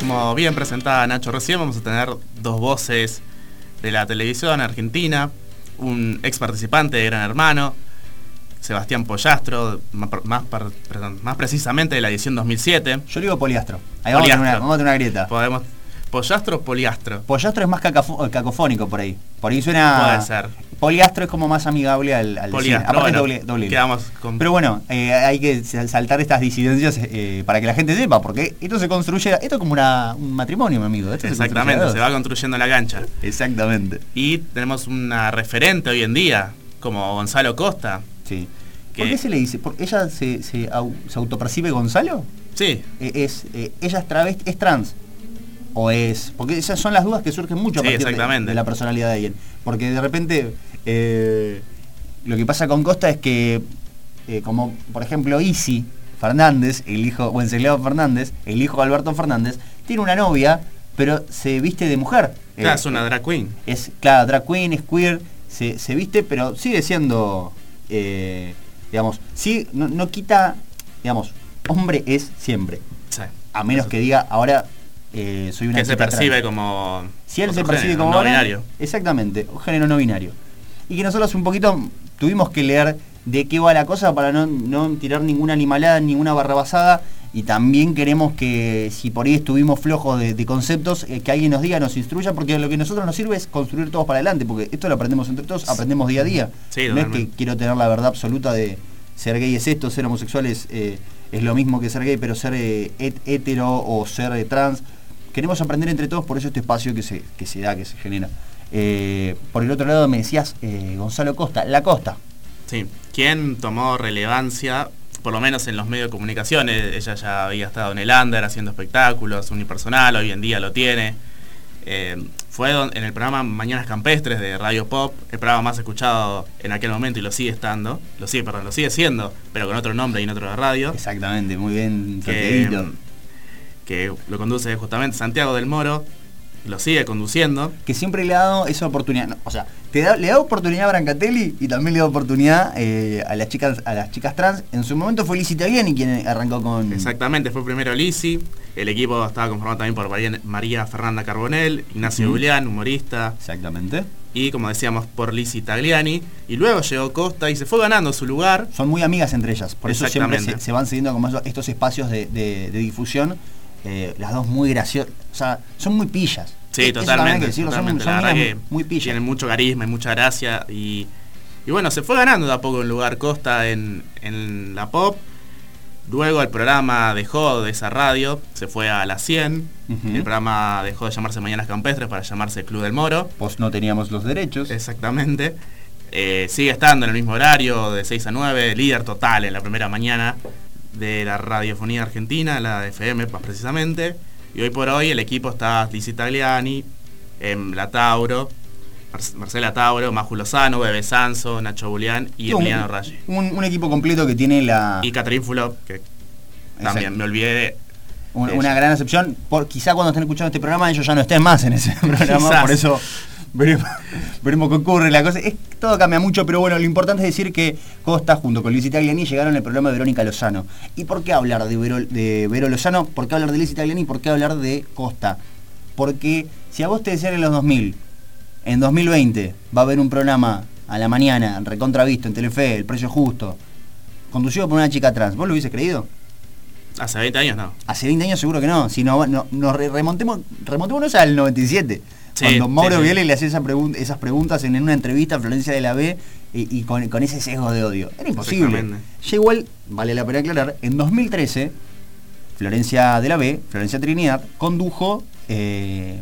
Como bien presentada Nacho recién, vamos a tener dos voces de la televisión argentina. un ex participante de Gran Hermano, Sebastián Pollastro, más, más, par- perdón, más precisamente de la edición 2007. Yo digo poliastro. Ahí vamos a, tener una, Poliastro. vamos a tener una grieta. Podemos, Pollastro o Poliastro. Poliastro es más cacafo- cacofónico por ahí. Por ahí suena. Puede ser. Poliastro es como más amigable al, al Poliastro, decir. Aparte bueno, doble, quedamos con- Pero bueno, eh, hay que sal- saltar estas disidencias eh, para que la gente sepa, porque esto se construye, esto es como una- un matrimonio, mi amigo. Esto se Exactamente, dos. se va construyendo la cancha. Exactamente. Y tenemos una referente hoy en día, como Gonzalo Costa. Sí. ¿Por qué se le dice? ¿Por- ¿Ella se, se, au- se autopercibe Gonzalo? Sí, Eh, es, eh, ¿Ella es travesti, es trans? ¿O es...? Porque esas son las dudas que surgen mucho a Sí, partir de- la personalidad de alguien. Porque de repente, eh, lo que pasa con Costa es que, como por ejemplo Isi Fernández, el hijo, Wenceslao Fernández, el hijo de Alberto Fernández, tiene una novia, pero se viste de mujer. claro, Eh, es una drag queen. es, claro, drag queen, es queer, se, se viste, pero sigue siendo, eh, digamos, sí, no, no quita, digamos, hombre es siempre. Sí. A menos que diga, ahora eh, soy una Que se percibe trans. como. Si él se percibe género, como no binario. Exactamente, un género no binario. Y que nosotros un poquito tuvimos que leer de qué va la cosa para no, no tirar ninguna animalada, ninguna barrabasada. Y también queremos que si por ahí estuvimos flojos de, de conceptos, eh, que alguien nos diga, nos instruya, porque lo que a nosotros nos sirve es construir todos para adelante, porque esto lo aprendemos entre todos, aprendemos día a día. Sí, no es que quiero tener la verdad absoluta de ser gay es esto, ser homosexual es, eh, es lo mismo que ser gay, pero ser eh, het- hetero o ser eh, trans. Queremos aprender entre todos, por eso este espacio que se, que se da, que se genera. Por el otro lado me decías Gonzalo Costa, La Costa. Sí. ¿Quién tomó relevancia, por lo menos en los medios de comunicación? Eh, Ella ya había estado en el Under haciendo espectáculos, unipersonal, hoy en día lo tiene. Eh, fue en el programa Mañanas Campestres de Radio Pop, el programa más escuchado en aquel momento y lo sigue estando, lo sigue, perdón, lo sigue siendo, pero con otro nombre y en otro de radio. Exactamente, muy bien, que lo conduce justamente Santiago del Moro, lo sigue conduciendo. Que siempre le ha dado esa oportunidad. no, o sea, te da- le da oportunidad a Brancatelli y también le da oportunidad eh, a las chicas a las chicas trans. En su momento fue Liz Italiani quien arrancó con. Exactamente, fue primero Lisi, el equipo estaba conformado también por María, Fernanda Carbonell, Ignacio. Julián, humorista, Exactamente. y como decíamos por Lisi Tagliani, y luego llegó Costa y se fue ganando su lugar. Son muy amigas entre ellas. Por eso siempre se, van siguiendo como estos espacios de, de- de difusión. eh, las dos muy graciosas. O sea, son muy pillas. Sí, hay totalmente. que decirlo, son- totalmente. son la verdad que muy pillas. tienen mucho carisma y mucha gracia. Y, y bueno, se fue ganando de a poco el lugar Costa en, en la pop. Luego el programa dejó de esa radio, se fue a la 100. Ujú. El programa dejó de llamarse Mañanas Campestres para llamarse Club del Moro. Pues no teníamos los derechos. Exactamente. Eh, sigue estando en el mismo horario, de 6 a 9, líder total en la primera mañana de la radiofonía argentina, la FM más precisamente. Y hoy por hoy el equipo está Lizzie Tagliani, em, La Tauro, Mar- Marcela Tauro, Maju Lozano, Bebe Sanso, Nacho Julián y Emiliano Raggi. Un, un equipo completo que tiene la. Y Catherine Fulop, que también me olvidé. Un- de una gran excepción. Por, quizá cuando estén escuchando este programa ellos ya no estén más en ese programa, por eso veremos, veremos qué ocurre. La cosa es todo cambia mucho, pero bueno, lo importante es decir que Costa junto con Luis Italiani llegaron al programa de Verónica Lozano. ¿Y por qué hablar de Vero, de Vero Lozano? ¿Por qué hablar de Luis Italiani? ¿Por qué hablar de Costa? Porque si a vos te decían en los 2000, en 2020 va a haber un programa a la mañana, recontravisto en Telefe, El Precio Justo, conducido por una chica trans, ¿vos lo hubiese creído? Hace 20 años no. Hace 20 años seguro que no. Si no, no- nos re- remontemos, remontémonos al 97. Sí, cuando Mauro sí, sí. Viale le hacía esa pregun- esas preguntas en, en una entrevista a Florencia de la B y, y con, con ese sesgo de odio. Era imposible. Ya igual, vale la pena aclarar, en 2013, Florencia de la B, Florencia Trinidad, condujo eh,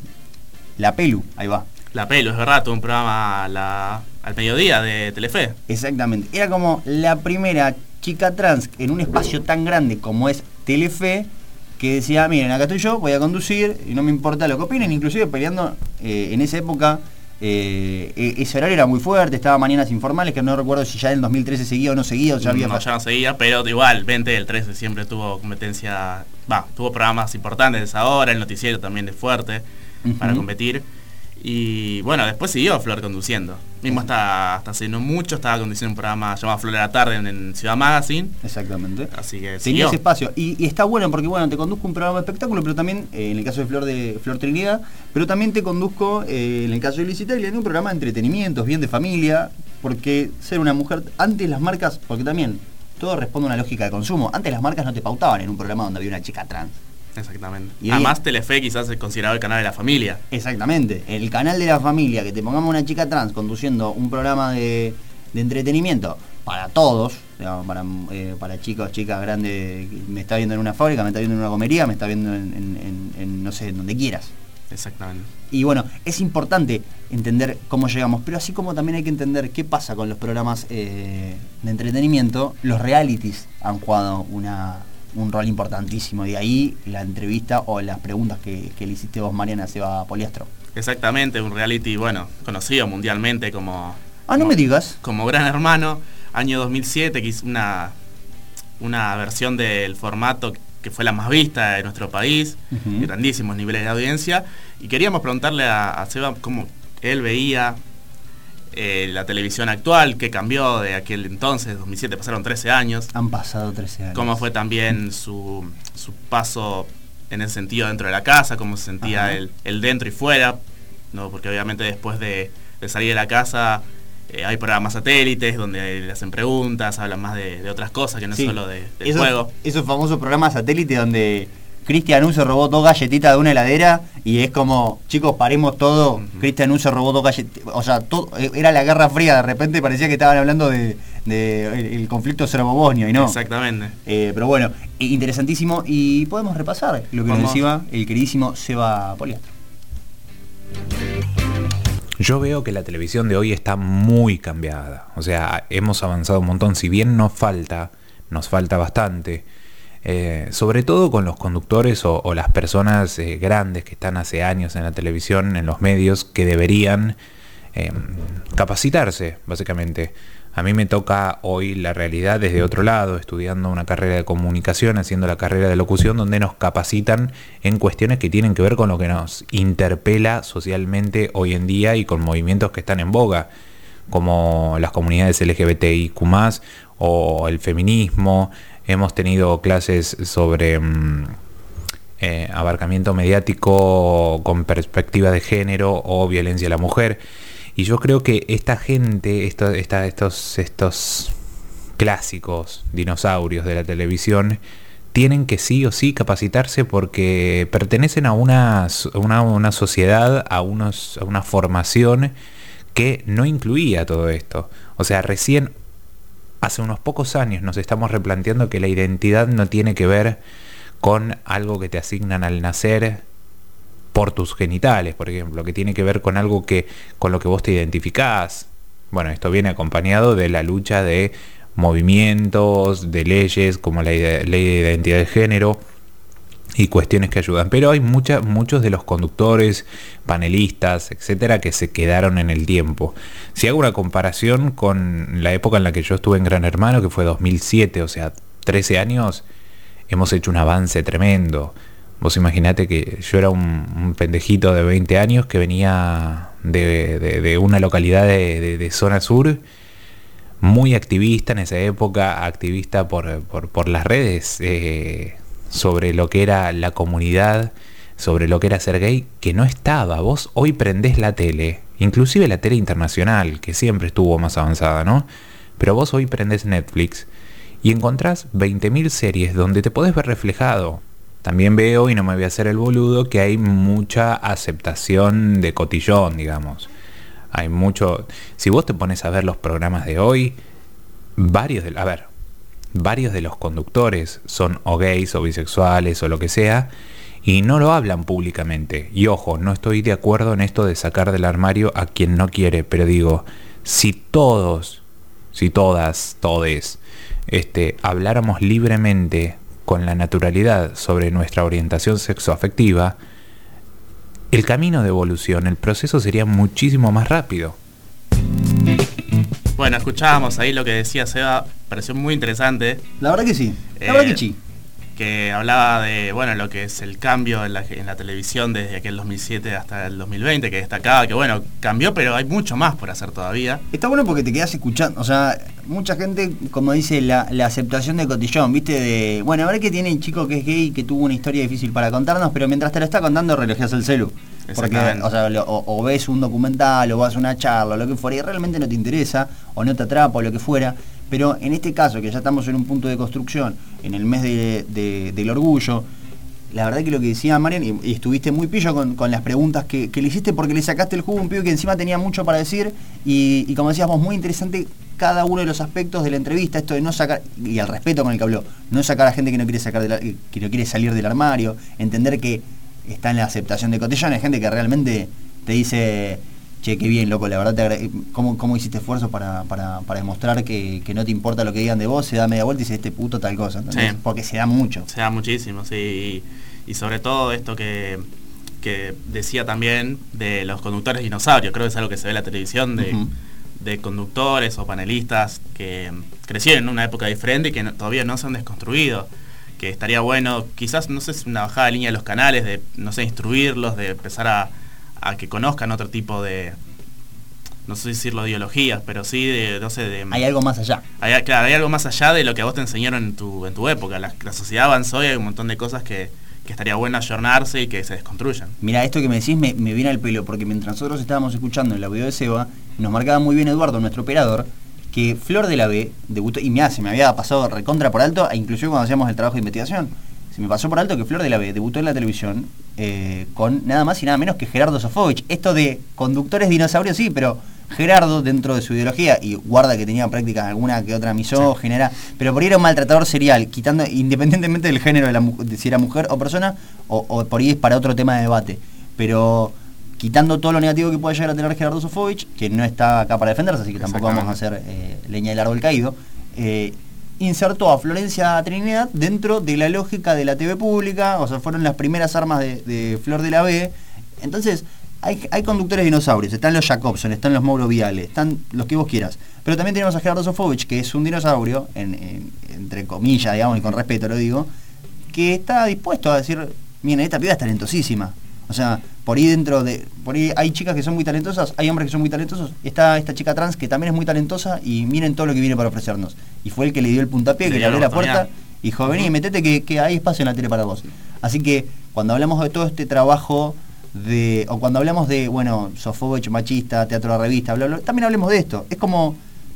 La Pelu. Ahí va. La Pelo, es verdad, tuvo un programa la- al mediodía de Telefe. Exactamente. Era como la primera chica trans en un espacio tan grande como es Telefe, que decía, miren, acá estoy yo, voy a conducir y no me importa lo que opinen, inclusive peleando eh, en esa época. eh, e- ese horario era muy fuerte, estaba Mañanas Informales, que no recuerdo si ya en el 2013 seguía o no seguía, o ya había... no, ya no seguía, pero igual, 20 del 13 siempre tuvo competencia, va, tuvo programas importantes de esa hora, el noticiero también es fuerte para competir. Y bueno, después siguió Flor conduciendo. Mismo hasta, hasta hace no mucho estaba conduciendo un programa llamado Flor de la Tarde en, en Ciudad Magazine. Exactamente. Así que Tenía ese espacio. Y, y está bueno porque, bueno, te conduzco un programa de espectáculo, pero también, eh, en el caso de Flor de Flor Trinidad, pero también te conduzco, eh, en el caso de Licitalia, un programa de entretenimientos, bien de familia, porque ser una mujer, antes las marcas, porque también todo responde a una lógica de consumo, antes las marcas no te pautaban en un programa donde había una chica trans. Exactamente. Y Además, Telefe quizás es considerado el canal de la familia. Exactamente. El canal de la familia, que te pongamos una chica trans conduciendo un programa de, de entretenimiento para todos, digamos, para, eh, para chicos, chicas grandes, me está viendo en una fábrica, me está viendo en una comería, me está viendo en, en- en- en, no sé, en donde quieras. Exactamente. Y bueno, es importante entender cómo llegamos, pero así como también hay que entender qué pasa con los programas eh, de entretenimiento, los realities han jugado una, un rol importantísimo. Y ahí la entrevista o las preguntas que, que le hiciste vos, Mariana, a Seba Poliastro. Exactamente, un reality, bueno, conocido mundialmente como, Ah, no me digas. como Gran Hermano, año 2007, que hizo una, una versión del formato que fue la más vista de nuestro país, grandísimos niveles de audiencia, y queríamos preguntarle a, a Seba cómo él veía eh, la televisión actual, que cambió de aquel entonces, 2007, pasaron 13 años, Han pasado 13 años. cómo fue también su, su paso en ese sentido dentro de la casa, cómo se sentía el, el dentro y fuera, ¿no? porque obviamente después de, de salir de la casa eh, hay programas satélites donde le hacen preguntas, hablan más de, de otras cosas que no Sí. solo de, del esos, juego. Esos famosos programas satélite donde Cristian U se robó dos galletitas de una heladera y es como, chicos, paremos todo. Cristian U se robó dos galletitas. O sea, todo, eh, era la Guerra Fría, de repente parecía que estaban hablando de, de el, el conflicto serbo-bosnio y no. Exactamente. Eh, pero bueno, interesantísimo y podemos repasar lo que nos decía el queridísimo Seba Poliastro. Yo veo que la televisión de hoy está muy cambiada. O sea, hemos avanzado un montón. Si bien nos falta, nos falta bastante. Eh, sobre todo con los conductores o, las personas eh, grandes que están hace años en la televisión, en los medios, que deberían eh, capacitarse, básicamente. A mí me toca hoy la realidad desde otro lado, estudiando una carrera de comunicación, haciendo la carrera de locución, donde nos capacitan en cuestiones que tienen que ver con lo que nos interpela socialmente hoy en día y con movimientos que están en boga, como las comunidades LGBTIQ o el feminismo. Hemos tenido clases sobre mm, eh, abarcamiento mediático con perspectiva de género o violencia a la mujer. Y yo creo que esta gente, estos, estos clásicos dinosaurios de la televisión, tienen que sí o sí capacitarse porque pertenecen a una, una sociedad, a, unos, a una formación que no incluía todo esto. O sea, recién hace unos pocos años nos estamos replanteando que la identidad no tiene que ver con algo que te asignan al nacer por tus genitales, por ejemplo, que tiene que ver con algo que con lo que vos te identificás. Bueno, esto viene acompañado de la lucha de movimientos, de leyes como la ley de identidad de género y cuestiones que ayudan. Pero hay mucha- muchos de los conductores, panelistas, etcétera, que se quedaron en el tiempo. Si hago una comparación con la época en la que yo estuve en Gran Hermano, que fue 2007, o sea, 13 años, hemos hecho un avance tremendo. Vos imaginate que yo era un, pendejito de 20 años que venía de, una localidad de, zona sur, muy activista en esa época, activista por, por- por las redes, eh, sobre lo que era la comunidad, sobre lo que era ser gay, que no estaba. Vos hoy prendés la tele, inclusive la tele internacional, que siempre estuvo más avanzada, ¿no? Pero vos hoy prendés Netflix y encontrás 20.000 series donde te podés ver reflejado. También veo, y no me voy a hacer el boludo, que hay mucha aceptación de cotillón, digamos. Hay mucho... Si vos te pones a ver los programas de hoy, varios de... A ver, varios de los conductores son o gays o bisexuales o lo que sea, y no lo hablan públicamente. Y ojo, no estoy de acuerdo en esto de sacar del armario a quien no quiere, pero digo, si todos, si todas, todes, este, habláramos libremente con la naturalidad sobre nuestra orientación sexoafectiva, el camino de evolución, el proceso sería muchísimo más rápido. Bueno, escuchábamos ahí lo que decía Seba, pareció muy interesante. La verdad que sí. La Eh, verdad que sí. Que hablaba de bueno lo que es el cambio en la, en la televisión desde aquel 2007 hasta el 2020, que destacaba que bueno, cambió, pero hay mucho más por hacer todavía. Está bueno porque te quedas escuchando, o sea, mucha gente, como dice, la, la aceptación de cotillón, viste, de, bueno, a ver que tiene el chico que es gay, que tuvo una historia difícil para contarnos, pero mientras te lo está contando, relojeas el celu. Porque, o, sea, lo- o ves un documental, o vas a una charla, o lo que fuera, y realmente no te interesa, o no te atrapa, o lo que fuera. Pero en este caso, que ya estamos en un punto de construcción, en el mes de- de- del orgullo, la verdad que lo que decía Marian, y, estuviste muy pillo con, con las preguntas que, que le hiciste porque le sacaste el jugo a un pibe que encima tenía mucho para decir y, y como decíamos, muy interesante cada uno de los aspectos de la entrevista, esto de no sacar, y el respeto con el que habló, no sacar a gente que no quiere sacar que no quiere salir del armario, entender que está en la aceptación de cotillón, hay gente que realmente te dice, che, qué bien, loco, la verdad, te ¿cómo, cómo hiciste esfuerzo para, para, para demostrar que, que no te importa lo que digan de vos? Se da media vuelta y dice, este puto tal cosa, porque se da mucho. Se da muchísimo, sí. Y, y sobre todo esto que, que decía también de los conductores dinosaurios, creo que es algo que se ve en la televisión de, de conductores o panelistas que crecieron en una época diferente y que no- todavía no se han desconstruido. Que estaría bueno, quizás, no sé, una bajada de línea de los canales, de, no sé, instruirlos, de empezar a, a que conozcan otro tipo de, no sé decirlo ideologías, pero sí de, no sé, de... Hay algo más allá. Hay, claro, hay algo más allá de lo que a vos te enseñaron en tu, en tu época. La, la sociedad avanzó y hay un montón de cosas que, que estaría bueno ayornarse y que se desconstruyan. Mira, esto que me decís me, me viene al pelo, porque mientras nosotros estábamos escuchando el audio de Seba, nos marcaba muy bien Eduardo, nuestro operador, que Flor de la B debutó, y mira, se me había pasado recontra por alto, e inclusive cuando hacíamos el trabajo de investigación, se me pasó por alto que Flor de la B debutó en la televisión eh, con nada más y nada menos que Gerardo Sofovich. Esto de conductores dinosaurios, sí, pero Gerardo dentro de su ideología, y guarda que tenía prácticas alguna que otra misógena, pero por ahí era un maltratador serial, quitando, independientemente del género de, la, de si era mujer o persona, o, o por ahí es para otro tema de debate. Pero quitando todo lo negativo que pueda llegar a tener Gerardo Sofovich, que no está acá para defenderse, así que tampoco vamos a hacer eh, leña del árbol caído, eh, insertó a Florencia Trinidad dentro de la lógica de la TV pública, o sea, fueron las primeras armas de, Flor de la B. Entonces, hay, hay conductores dinosaurios, están los Jacobson, están los Mauro Viale, están los que vos quieras. Pero también tenemos a Gerardo Sofovich, que es un dinosaurio, en- en- entre comillas, digamos, y con respeto lo digo, que está dispuesto a decir, miren, esta piba es talentosísima. O sea, por ahí dentro de. Por ahí hay chicas que son muy talentosas, hay hombres que son muy talentosos. Está esta chica trans que también es muy talentosa y miren todo lo que viene para ofrecernos. Y fue el que le dio el puntapié, Le que le abrió la puerta y dijo, vení, metete que, que hay espacio en la tele para vos. Así que cuando hablamos de todo este trabajo de. o cuando hablamos de, bueno, Sofovich, machista, teatro de revista, bla, bla, también hablemos de esto. Es como.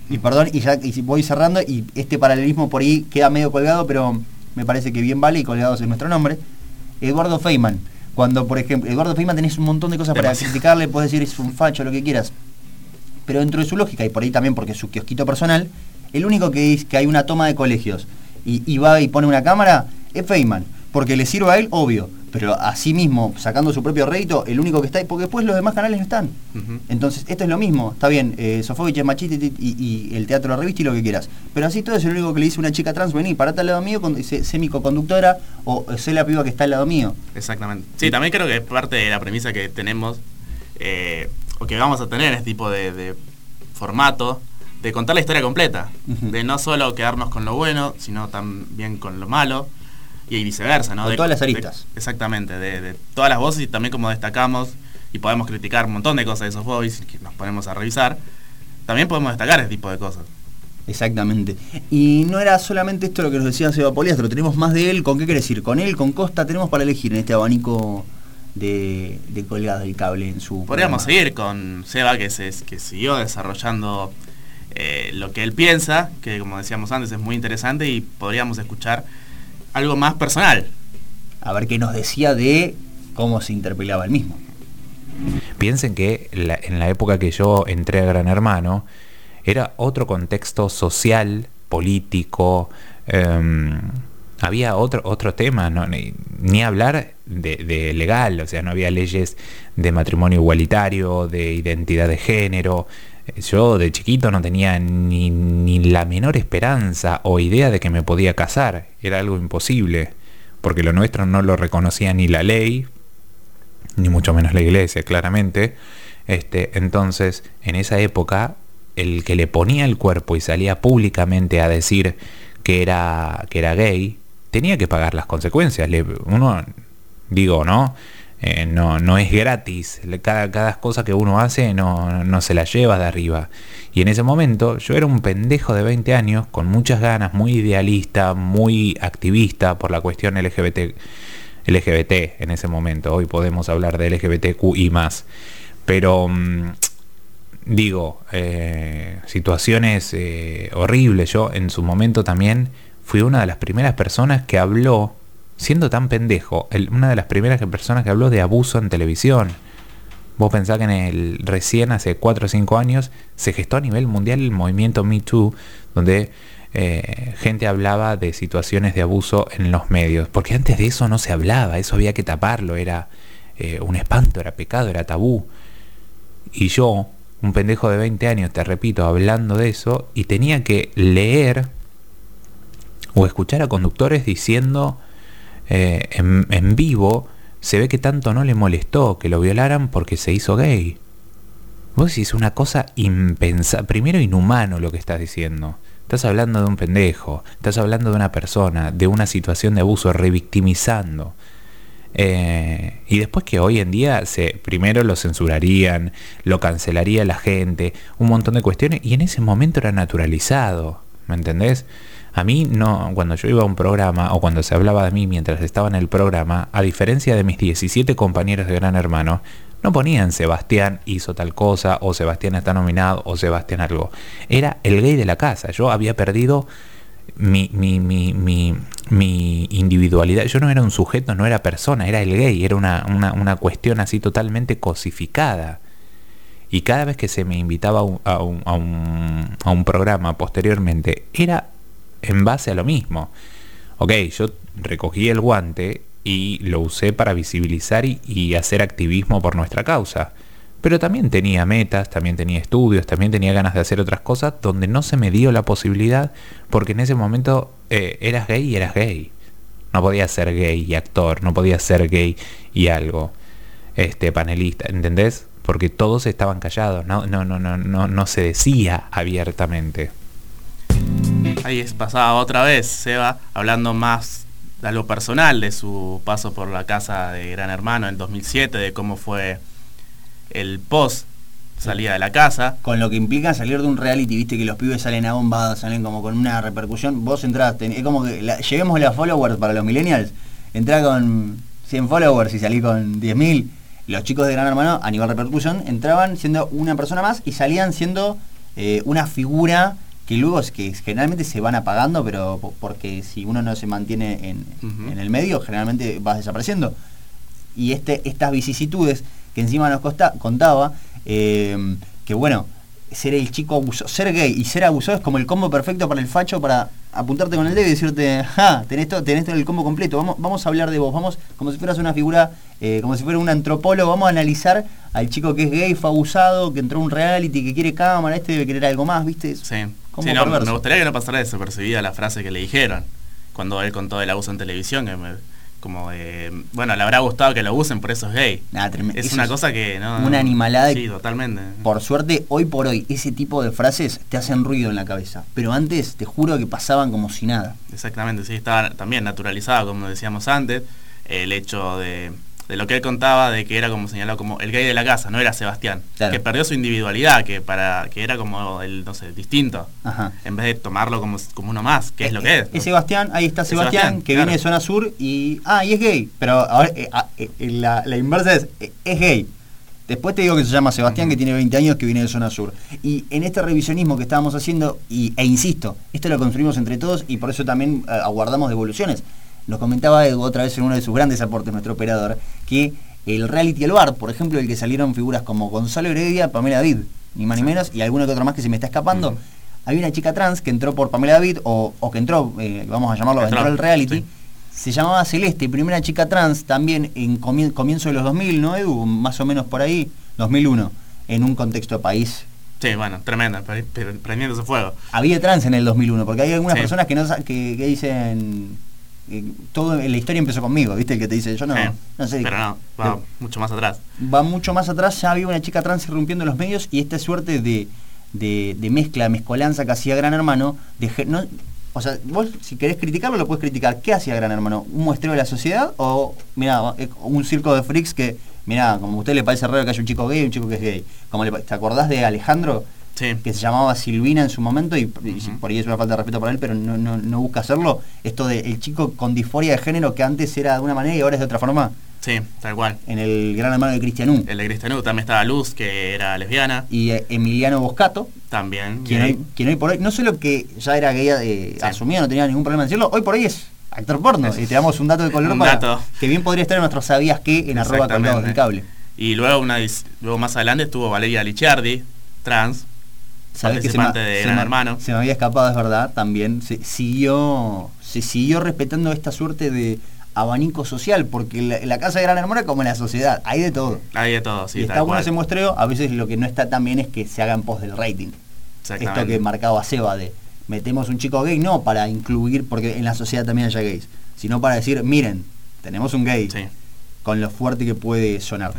Y perdón, y ya y voy cerrando, y este paralelismo por ahí queda medio colgado, pero me parece que bien vale y colgados es nuestro nombre. Eduardo Feynman. Cuando, por ejemplo, Eduardo Feynman tenés un montón de cosas para criticarle, puedes decir es un facho, lo que quieras. Pero dentro de su lógica, y por ahí también porque es su kiosquito personal, el único que dice que hay una toma de colegios y, y va y pone una cámara es Feynman. Porque le sirve a él, obvio. Pero así mismo, sacando su propio rédito, el único que está ahí, porque después los demás canales no están. Entonces, esto es lo mismo. Está bien, eh, Sofovich es machista y, y- y el teatro de la revista y lo que quieras. Pero así todo es el único que le dice una chica trans, vení, parate al lado mío, con, sé, sé mi coconductora o sé la piba que está al lado mío. Exactamente. Sí, también creo que es parte de la premisa que tenemos, eh, o que vamos a tener este tipo de, de formato, de contar la historia completa. De no solo quedarnos con lo bueno, sino también con lo malo. Y viceversa, ¿no? Con De- todas las de- aristas. exactamente, de, de todas las voces y también como destacamos y podemos criticar un montón de cosas de esos voices que nos ponemos a revisar, también podemos destacar este tipo de cosas. Exactamente. Y no era solamente esto lo que nos decía Seba Poliastro, tenemos más de él, ¿con qué quiere decir? Con él, con Costa, tenemos para elegir en este abanico de, de colgado del cable en su... Podríamos programa. seguir con Seba, que, se, que siguió desarrollando eh, lo que él piensa, que como decíamos antes es muy interesante y podríamos escuchar algo más personal. A ver qué nos decía de cómo se interpelaba él mismo. Piensen que la- en la época que yo entré a Gran Hermano era otro contexto social, político, em, había otro, otro tema, no, ni, ni hablar de, de legal, o sea, no había leyes de matrimonio igualitario, de identidad de género. Yo de chiquito no tenía ni, ni la menor esperanza o idea de que me podía casar, era algo imposible, porque lo nuestro no lo reconocía ni la ley, ni mucho menos la iglesia, claramente. Este, entonces, en esa época, el que le ponía el cuerpo y salía públicamente a decir que era, que era gay, tenía que pagar las consecuencias. Uno, digo, ¿no? Eh, no, no es gratis. Cada, cada cosa que uno hace no, no se la lleva de arriba. Y en ese momento yo era un pendejo de 20 años, con muchas ganas, muy idealista, muy activista por la cuestión LGBT, LGBT en ese momento. Hoy podemos hablar de LGBTQ y más. Pero mm, digo, eh, situaciones eh, horribles. Yo en su momento también fui una de las primeras personas que habló, siendo tan pendejo, una de las primeras personas que habló de abuso en televisión. Vos pensás que en el recién hace 4 o 5 años se gestó a nivel mundial el movimiento Me Too, donde eh, gente hablaba de situaciones de abuso en los medios, porque antes de eso no se hablaba, eso había que taparlo, era eh, un espanto, era pecado, era tabú. Y yo, un pendejo de 20 años, te repito, hablando de eso, y tenía que leer o escuchar a conductores diciendo eh, en, vivo, se ve que tanto no le molestó que lo violaran porque se hizo gay. Vos decís una cosa impensable, primero inhumano lo que estás diciendo. Estás hablando de un pendejo, estás hablando de una persona, de una situación de abuso, revictimizando. Eh, y después que hoy en día se primero lo censurarían, lo cancelaría la gente, un montón de cuestiones, y en ese momento era naturalizado, ¿me entendés? A mí no, cuando yo iba a un programa o cuando se hablaba de mí mientras estaba en el programa, a diferencia de mis 17 compañeros de Gran Hermano, no ponían Sebastián hizo tal cosa, o Sebastián está nominado, o Sebastián algo. Era el gay de la casa. Yo había perdido mi, mi, mi, mi, mi individualidad. Yo no era un sujeto, no era persona, era el gay. Era una, una, una cuestión así totalmente cosificada. Y cada vez que se me invitaba a un, a un, a un, a un programa posteriormente, era en base a lo mismo. Ok, yo recogí el guante y lo usé para visibilizar y, hacer activismo por nuestra causa. Pero también tenía metas, también tenía estudios, también tenía ganas de hacer otras cosas donde no se me dio la posibilidad porque en ese momento eh, eras gay y eras gay. No podías ser gay y actor, no podías ser gay y algo, este panelista, ¿entendés? Porque todos estaban callados, no, no, no, no, no, no se decía abiertamente. Ahí es pasaba otra vez, Seba, hablando más de algo personal, de su paso por la casa de Gran Hermano en 2007, de cómo fue el post salida de la casa. Con lo que implica salir de un reality, viste que los pibes salen a bombadas, salen como con una repercusión. Vos entraste, es como que la, lleguemos a followers para los millennials. Entrá con 100 followers y salí con 10.000. Los chicos de Gran Hermano, a nivel repercusión, entraban siendo una persona más y salían siendo eh, una figura que luego es que generalmente se van apagando, pero po- porque si uno no se mantiene en, el medio, generalmente vas desapareciendo. Y este, estas vicisitudes que encima nos costa- contaba, eh, que bueno, ser el chico abusado, ser gay y ser abusado es como el combo perfecto para el facho para apuntarte con el dedo y decirte, ja, tenés, to- tenés todo el combo completo, vamos, vamos a hablar de vos, vamos como si fueras una figura, eh, como si fuera un antropólogo, vamos a analizar al chico que es gay, fue abusado, que entró a un reality, que quiere cámara, este debe querer algo más, ¿viste? Sí. Sí, no, me gustaría que no pasara desapercibida la frase que le dijeron cuando él contó del abuso en televisión, que me- como de, bueno, le habrá gustado que lo usen, por eso es gay. Es eso una cosa que no... una animalada Sí, totalmente. Por suerte, hoy por hoy, ese tipo de frases te hacen ruido en la cabeza. Pero antes, te juro que pasaban como si nada. Exactamente, sí, estaba también naturalizado, como decíamos antes, el hecho de, de lo que él contaba, de que era como señalado como el gay de la casa, no era Sebastián, Claro. que perdió su individualidad, que para que era como el, no sé, distinto, Ajá. en vez de tomarlo como, como uno más, que es lo que es. Es Sebastián, ahí está Es Sebastián, que claro. viene de zona sur y. Ah, y es gay. Pero ahora eh, ah, eh, eh, la, la inversa es. eh, es gay. Después te digo que se llama Sebastián, que tiene 20 años, que viene de zona sur. Y en este revisionismo que estábamos haciendo, y, e insisto, esto lo construimos entre todos y por eso también eh, aguardamos devoluciones. Nos comentaba Edu otra vez en uno de sus grandes aportes, nuestro operador, que el reality El Bar, por ejemplo, el que salieron figuras como Gonzalo Heredia, Pamela David, ni más ni menos, y alguno que otro más que se me está escapando. Había una chica trans que entró por Pamela David, o, o que entró, eh, vamos a llamarlo, Entró, al reality. sí. Se llamaba Celeste, primera chica trans, también en comien- comienzo de los 2000, ¿no, Edu? Más o menos por ahí, 2001, en un contexto de país. Sí, bueno, tremenda, pre- pre- prendiéndose fuego. Había trans en el 2001, porque hay algunas Sí. personas que, no, que, que dicen... eh, todo la historia empezó conmigo, ¿viste? El que te dice, yo no, sé. Pero no, va mucho más atrás. va mucho más atrás, ya había una chica trans irrumpiendo en los medios y esta suerte de, de, de mezcla, mezcolanza que hacía Gran Hermano, de, no, O sea, vos si querés criticarlo lo puedes criticar. ¿Qué hacía Gran Hermano? ¿Un muestreo de la sociedad o, mira, un circo de freaks que, mira, como a usted le parece raro que haya un chico gay un chico que es gay? Como le, ¿Te acordás de Alejandro? Que se llamaba Silvina en su momento y, y por ahí es una falta de respeto para él, pero no, no, no busca hacerlo. Esto de el chico con disforia de género que antes era de una manera y ahora es de otra forma. Sí, tal cual. En el gran hermano de Cristianú. El de Cristianú también estaba Luz, que era lesbiana. Y eh, Emiliano Boscato. También. Quien hoy, quien hoy por hoy, no solo que ya era gay eh, asumido, no tenía ningún problema en decirlo, hoy por hoy es actor porno. y te damos un dato de color un para dato. que bien podría estar en nuestros sabías que en arroba colgados del cable. Y luego, una, luego más adelante estuvo Valeria Licciardi, trans. Que se me, de se Gran me- Hermano. se me había escapado, es verdad, también se siguió, se siguió respetando esta suerte de abanico social, porque la, la casa de Gran Hermano es como en la sociedad, hay de todo. Hay de todo, sí, y está bueno ese muestreo, a veces lo que no está tan bien es que se haga en pos del rating. Esto que marcaba Seba de metemos un chico gay, no para incluir, porque en la sociedad también haya gays, sino para decir, miren, tenemos un gay, con lo fuerte que puede sonar.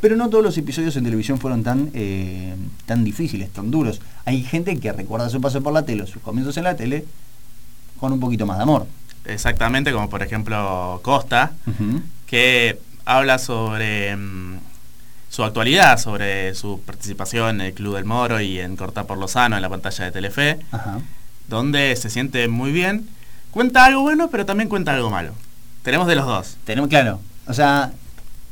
Pero no todos los episodios en televisión fueron tan, eh, tan difíciles, tan duros. Hay gente que recuerda su paso por la tele, sus comienzos en la tele, con un poquito más de amor. Exactamente, como por ejemplo Costa, que habla sobre mm, su actualidad, sobre su participación en el Club del Moro y en Cortar por Lozano en la pantalla de Telefe, Ajá. donde se siente muy bien. Cuenta algo bueno, pero también cuenta algo malo. Tenemos de los dos. Tenemos, claro. O sea,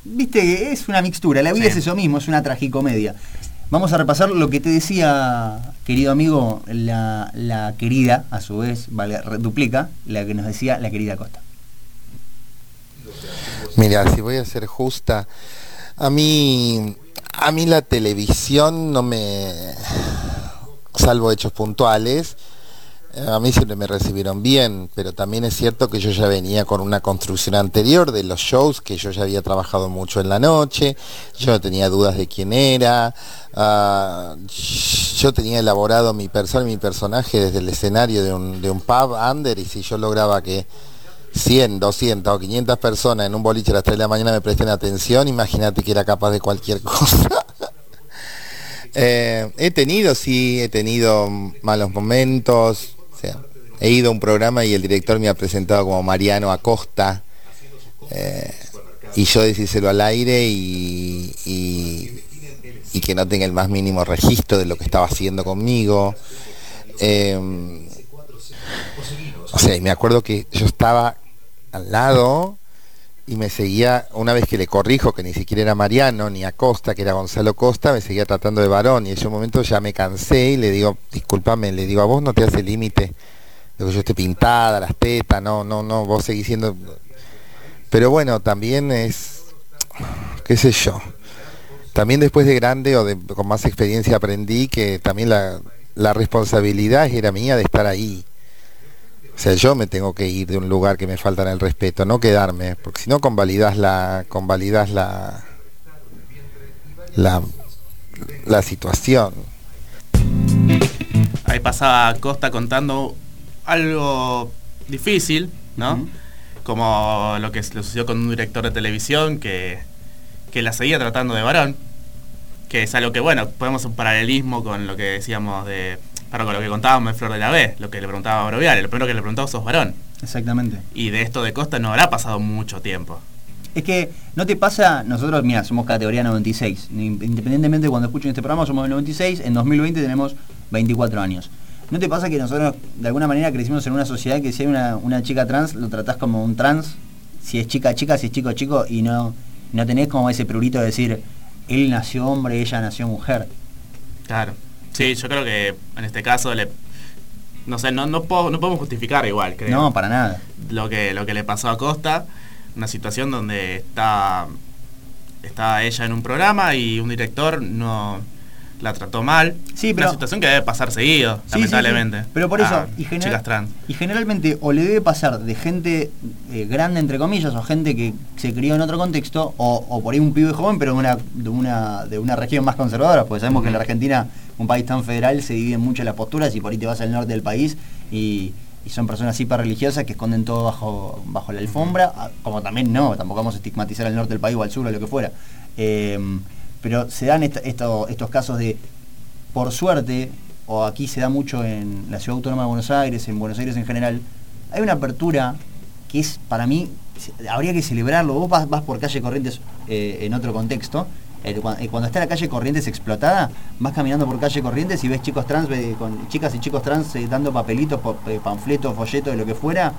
viste, es una mixtura. La vida Sí. es eso mismo, es una tragicomedia. Vamos a repasar lo que te decía, querido amigo, la, la querida, a su vez, vale, duplica, la que nos decía la querida Costa. Mira, si voy a ser justa, a mí, a mí la televisión no me, salvo hechos puntuales, a mí siempre me recibieron bien, pero también es cierto que yo ya venía con una construcción anterior de los shows, que yo ya había trabajado mucho en la noche, yo no tenía dudas de quién era, ah, yo tenía elaborado mi persona, mi personaje desde el escenario de un, de un pub under y si yo lograba que 100, 200 o 500 personas en un boliche a las 3 de la mañana me presten atención, imagínate que era capaz de cualquier cosa. Eh, he tenido, sí, he tenido malos momentos. He ido a un programa y el director me ha presentado como Mariano Acosta. eh, y yo decírselo al aire y que no tenga el más mínimo registro de lo que estaba haciendo conmigo. Eh, o sea, y me acuerdo que yo estaba al lado y me seguía, una vez que le corrijo que ni siquiera era Mariano ni Acosta, que era Gonzalo Costa, me seguía tratando de varón y en ese momento ya me cansé y le digo, discúlpame, le digo, a vos no te hace límite de que yo esté pintada, las tetas, no, no, no, vos seguís siendo... Pero bueno, también es, qué sé yo, también después de grande o de, con más experiencia aprendí que también la, la responsabilidad era mía de estar ahí. O sea, yo me tengo que ir de un lugar que me faltan el respeto, no quedarme, porque si no convalidas la, convalidas la, la, la situación. Ahí pasaba Costa contando algo difícil, ¿no? Como lo que le sucedió con un director de televisión que, que la seguía tratando de varón. Que es algo que, bueno, podemos hacer un paralelismo con lo que decíamos de. Para con lo que contábamos de Flor de la B, lo que le preguntaba a Brovial, lo primero que le preguntaba sos varón. Exactamente. Y de esto de Costa no habrá pasado mucho tiempo. Es que no te pasa, nosotros, mira, somos categoría 96. Independientemente de cuando escuchen este programa, somos del 96. En 2020 tenemos 24 años. ¿No te pasa que nosotros de alguna manera crecimos en una sociedad que si hay una, una chica trans, lo tratás como un trans? Si es chica, chica, si es chico, chico, y no, no tenés como ese prurito de decir, él nació hombre, ella nació mujer. Claro. Sí, yo creo que en este caso le. No sé, no, no, puedo- no podemos justificar igual, creo. No, para nada. Lo que, lo que le pasó a Costa, una situación donde está, está ella en un programa y un director no la trató mal. Sí, pero- Una situación que debe pasar seguido, Sí, lamentablemente. sí. Pero por eso, a y, general- chicas trans. y generalmente o le debe pasar de gente eh, grande, entre comillas, o gente que se crió en otro contexto, o, o por ahí un pibe joven, pero de una, de una, de una región más conservadora, porque sabemos que en la Argentina, un país tan federal, se dividen mucho las posturas y por ahí te vas al norte del país y, y son personas hiper religiosas que esconden todo bajo, bajo la alfombra, ah, como también no, tampoco vamos a estigmatizar al norte del país o al sur o lo que fuera. Eh, pero se dan estos casos de por suerte, o aquí se da mucho en la Ciudad Autónoma de Buenos Aires, en Buenos Aires en general, hay una apertura que es, para mí, habría que celebrarlo. Vos vas, por calle Corrientes eh, en otro contexto. eh, cua- Cuando está la calle Corrientes explotada, vas caminando por calle Corrientes y ves chicos trans, eh, con chicas y chicos trans dando papelitos, panfletos, folletos, de lo que fuera,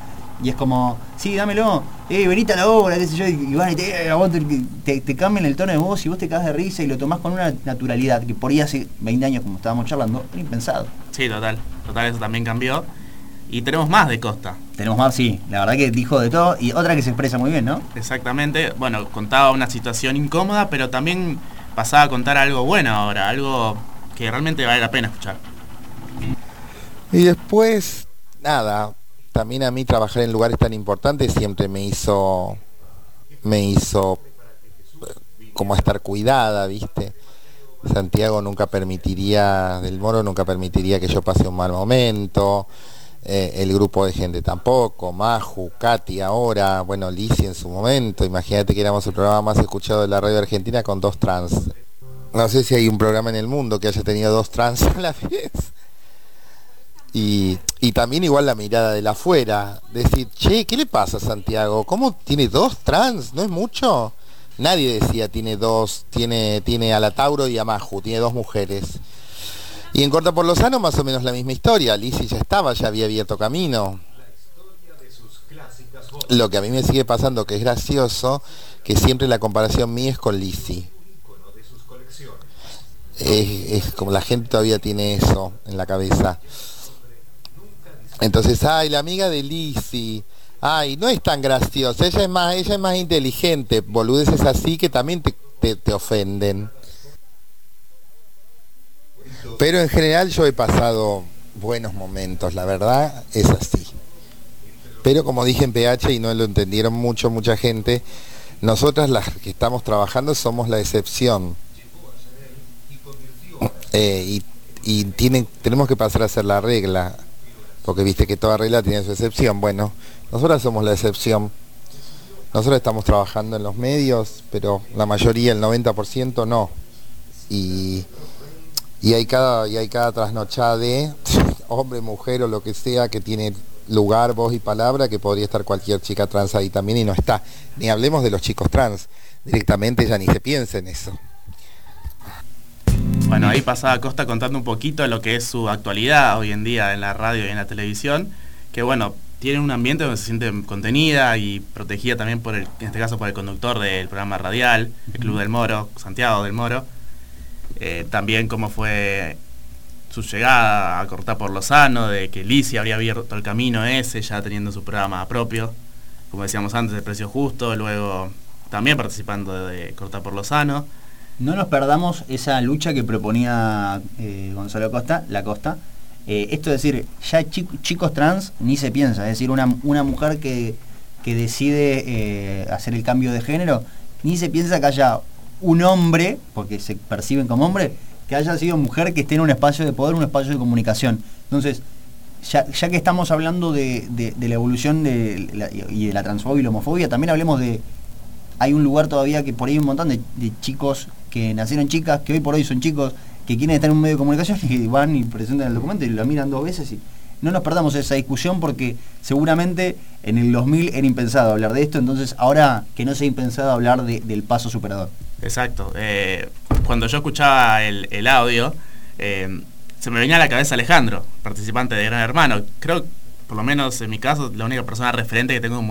y es como, sí, dámelo, eh, venite a la obra, qué sé yo, y, y van y te, eh, a vos te, te- te cambian el tono de voz y vos te cagas de risa y lo tomás con una naturalidad que por ahí hace 20 años, como estábamos charlando, era impensado. Sí, total. Total, eso también cambió. Y tenemos más de Costa. Tenemos más, sí, la verdad que dijo de todo y otra que se expresa muy bien, ¿no? Exactamente. Bueno, contaba una situación incómoda, pero también pasaba a contar algo bueno ahora, algo que realmente vale la pena escuchar. Y después, nada, también a mí trabajar en lugares tan importantes siempre me hizo, me hizo eh, como estar cuidada, ¿viste? Santiago nunca permitiría, del Moro nunca permitiría que yo pase un mal momento, eh, el grupo de gente tampoco, Maju, Katy ahora, bueno, Lizzie en su momento, imagínate que éramos el programa más escuchado de la radio argentina con dos trans. No sé si hay un programa en el mundo que haya tenido dos trans a la vez. Y, y también igual la mirada de la afuera, decir, che, ¿qué le pasa a Santiago? ¿Cómo tiene dos trans? ¿No es mucho? Nadie decía tiene dos, tiene, tiene a la Tauro y a Maju, tiene dos mujeres. Y en Corta por Lozano más o menos la misma historia, Lizzie ya estaba, ya había abierto camino. Lo que a mí me sigue pasando, que es gracioso, que siempre la comparación mía es con Lizzie. Es, es como la gente todavía tiene eso en la cabeza. Entonces, ay, la amiga de Lizzie. Ay, no es tan graciosa, ella es más, ella es más inteligente, boludeces así que también te, te- te ofenden. Pero en general yo he pasado buenos momentos, la verdad es así. Pero como dije en PH y no lo entendieron mucho, mucha gente, nosotras las que estamos trabajando somos la excepción. Eh, y y tienen, tenemos que pasar a ser la regla, porque viste que toda regla tiene su excepción. Bueno, nosotras somos la excepción. Nosotros estamos trabajando en los medios, pero la mayoría, el 90% no. Y, y hay cada, y hay cada trasnochada de hombre, mujer o lo que sea que tiene lugar, voz y palabra, que podría estar cualquier chica trans ahí también y no está. Ni hablemos de los chicos trans. Directamente ya ni se piensa en eso. Bueno, ahí pasaba Costa contando un poquito lo que es su actualidad hoy en día en la radio y en la televisión, que bueno, tiene un ambiente donde se siente contenida y protegida también por el, en este caso por el conductor del programa radial, el Club del Moro, Santiago del Moro. Eh, también cómo fue su llegada a cortar por Lozano, de que Lizzie habría abierto el camino ese, ya teniendo su programa propio, como decíamos antes, el precio justo, luego también participando de, cortar por Lozano. No nos perdamos esa lucha que proponía eh, Gonzalo Costa, la Costa. Eh, esto es decir, ya chi- chicos trans ni se piensa, es decir, una, una mujer que, que decide eh, hacer el cambio de género, ni se piensa que haya un hombre, porque se perciben como hombre, que haya sido mujer que esté en un espacio de poder, un espacio de comunicación. Entonces, ya, ya que estamos hablando de, de- la evolución de y de la transfobia y la homofobia, también hablemos de, hay un lugar todavía que por ahí hay un montón de chicos que nacieron chicas, que hoy por hoy son chicos, que quieren estar en un medio de comunicación y van y presentan el documento y lo miran dos veces y no nos perdamos esa discusión porque seguramente en el 2000 era impensado hablar de esto, entonces ahora que no sea impensado hablar de- del paso superador. Exacto. Eh, cuando yo escuchaba el, el audio, eh, se me venía a la cabeza Alejandro, participante de Gran Hermano. Creo, por lo menos en mi caso, la única persona referente que tengo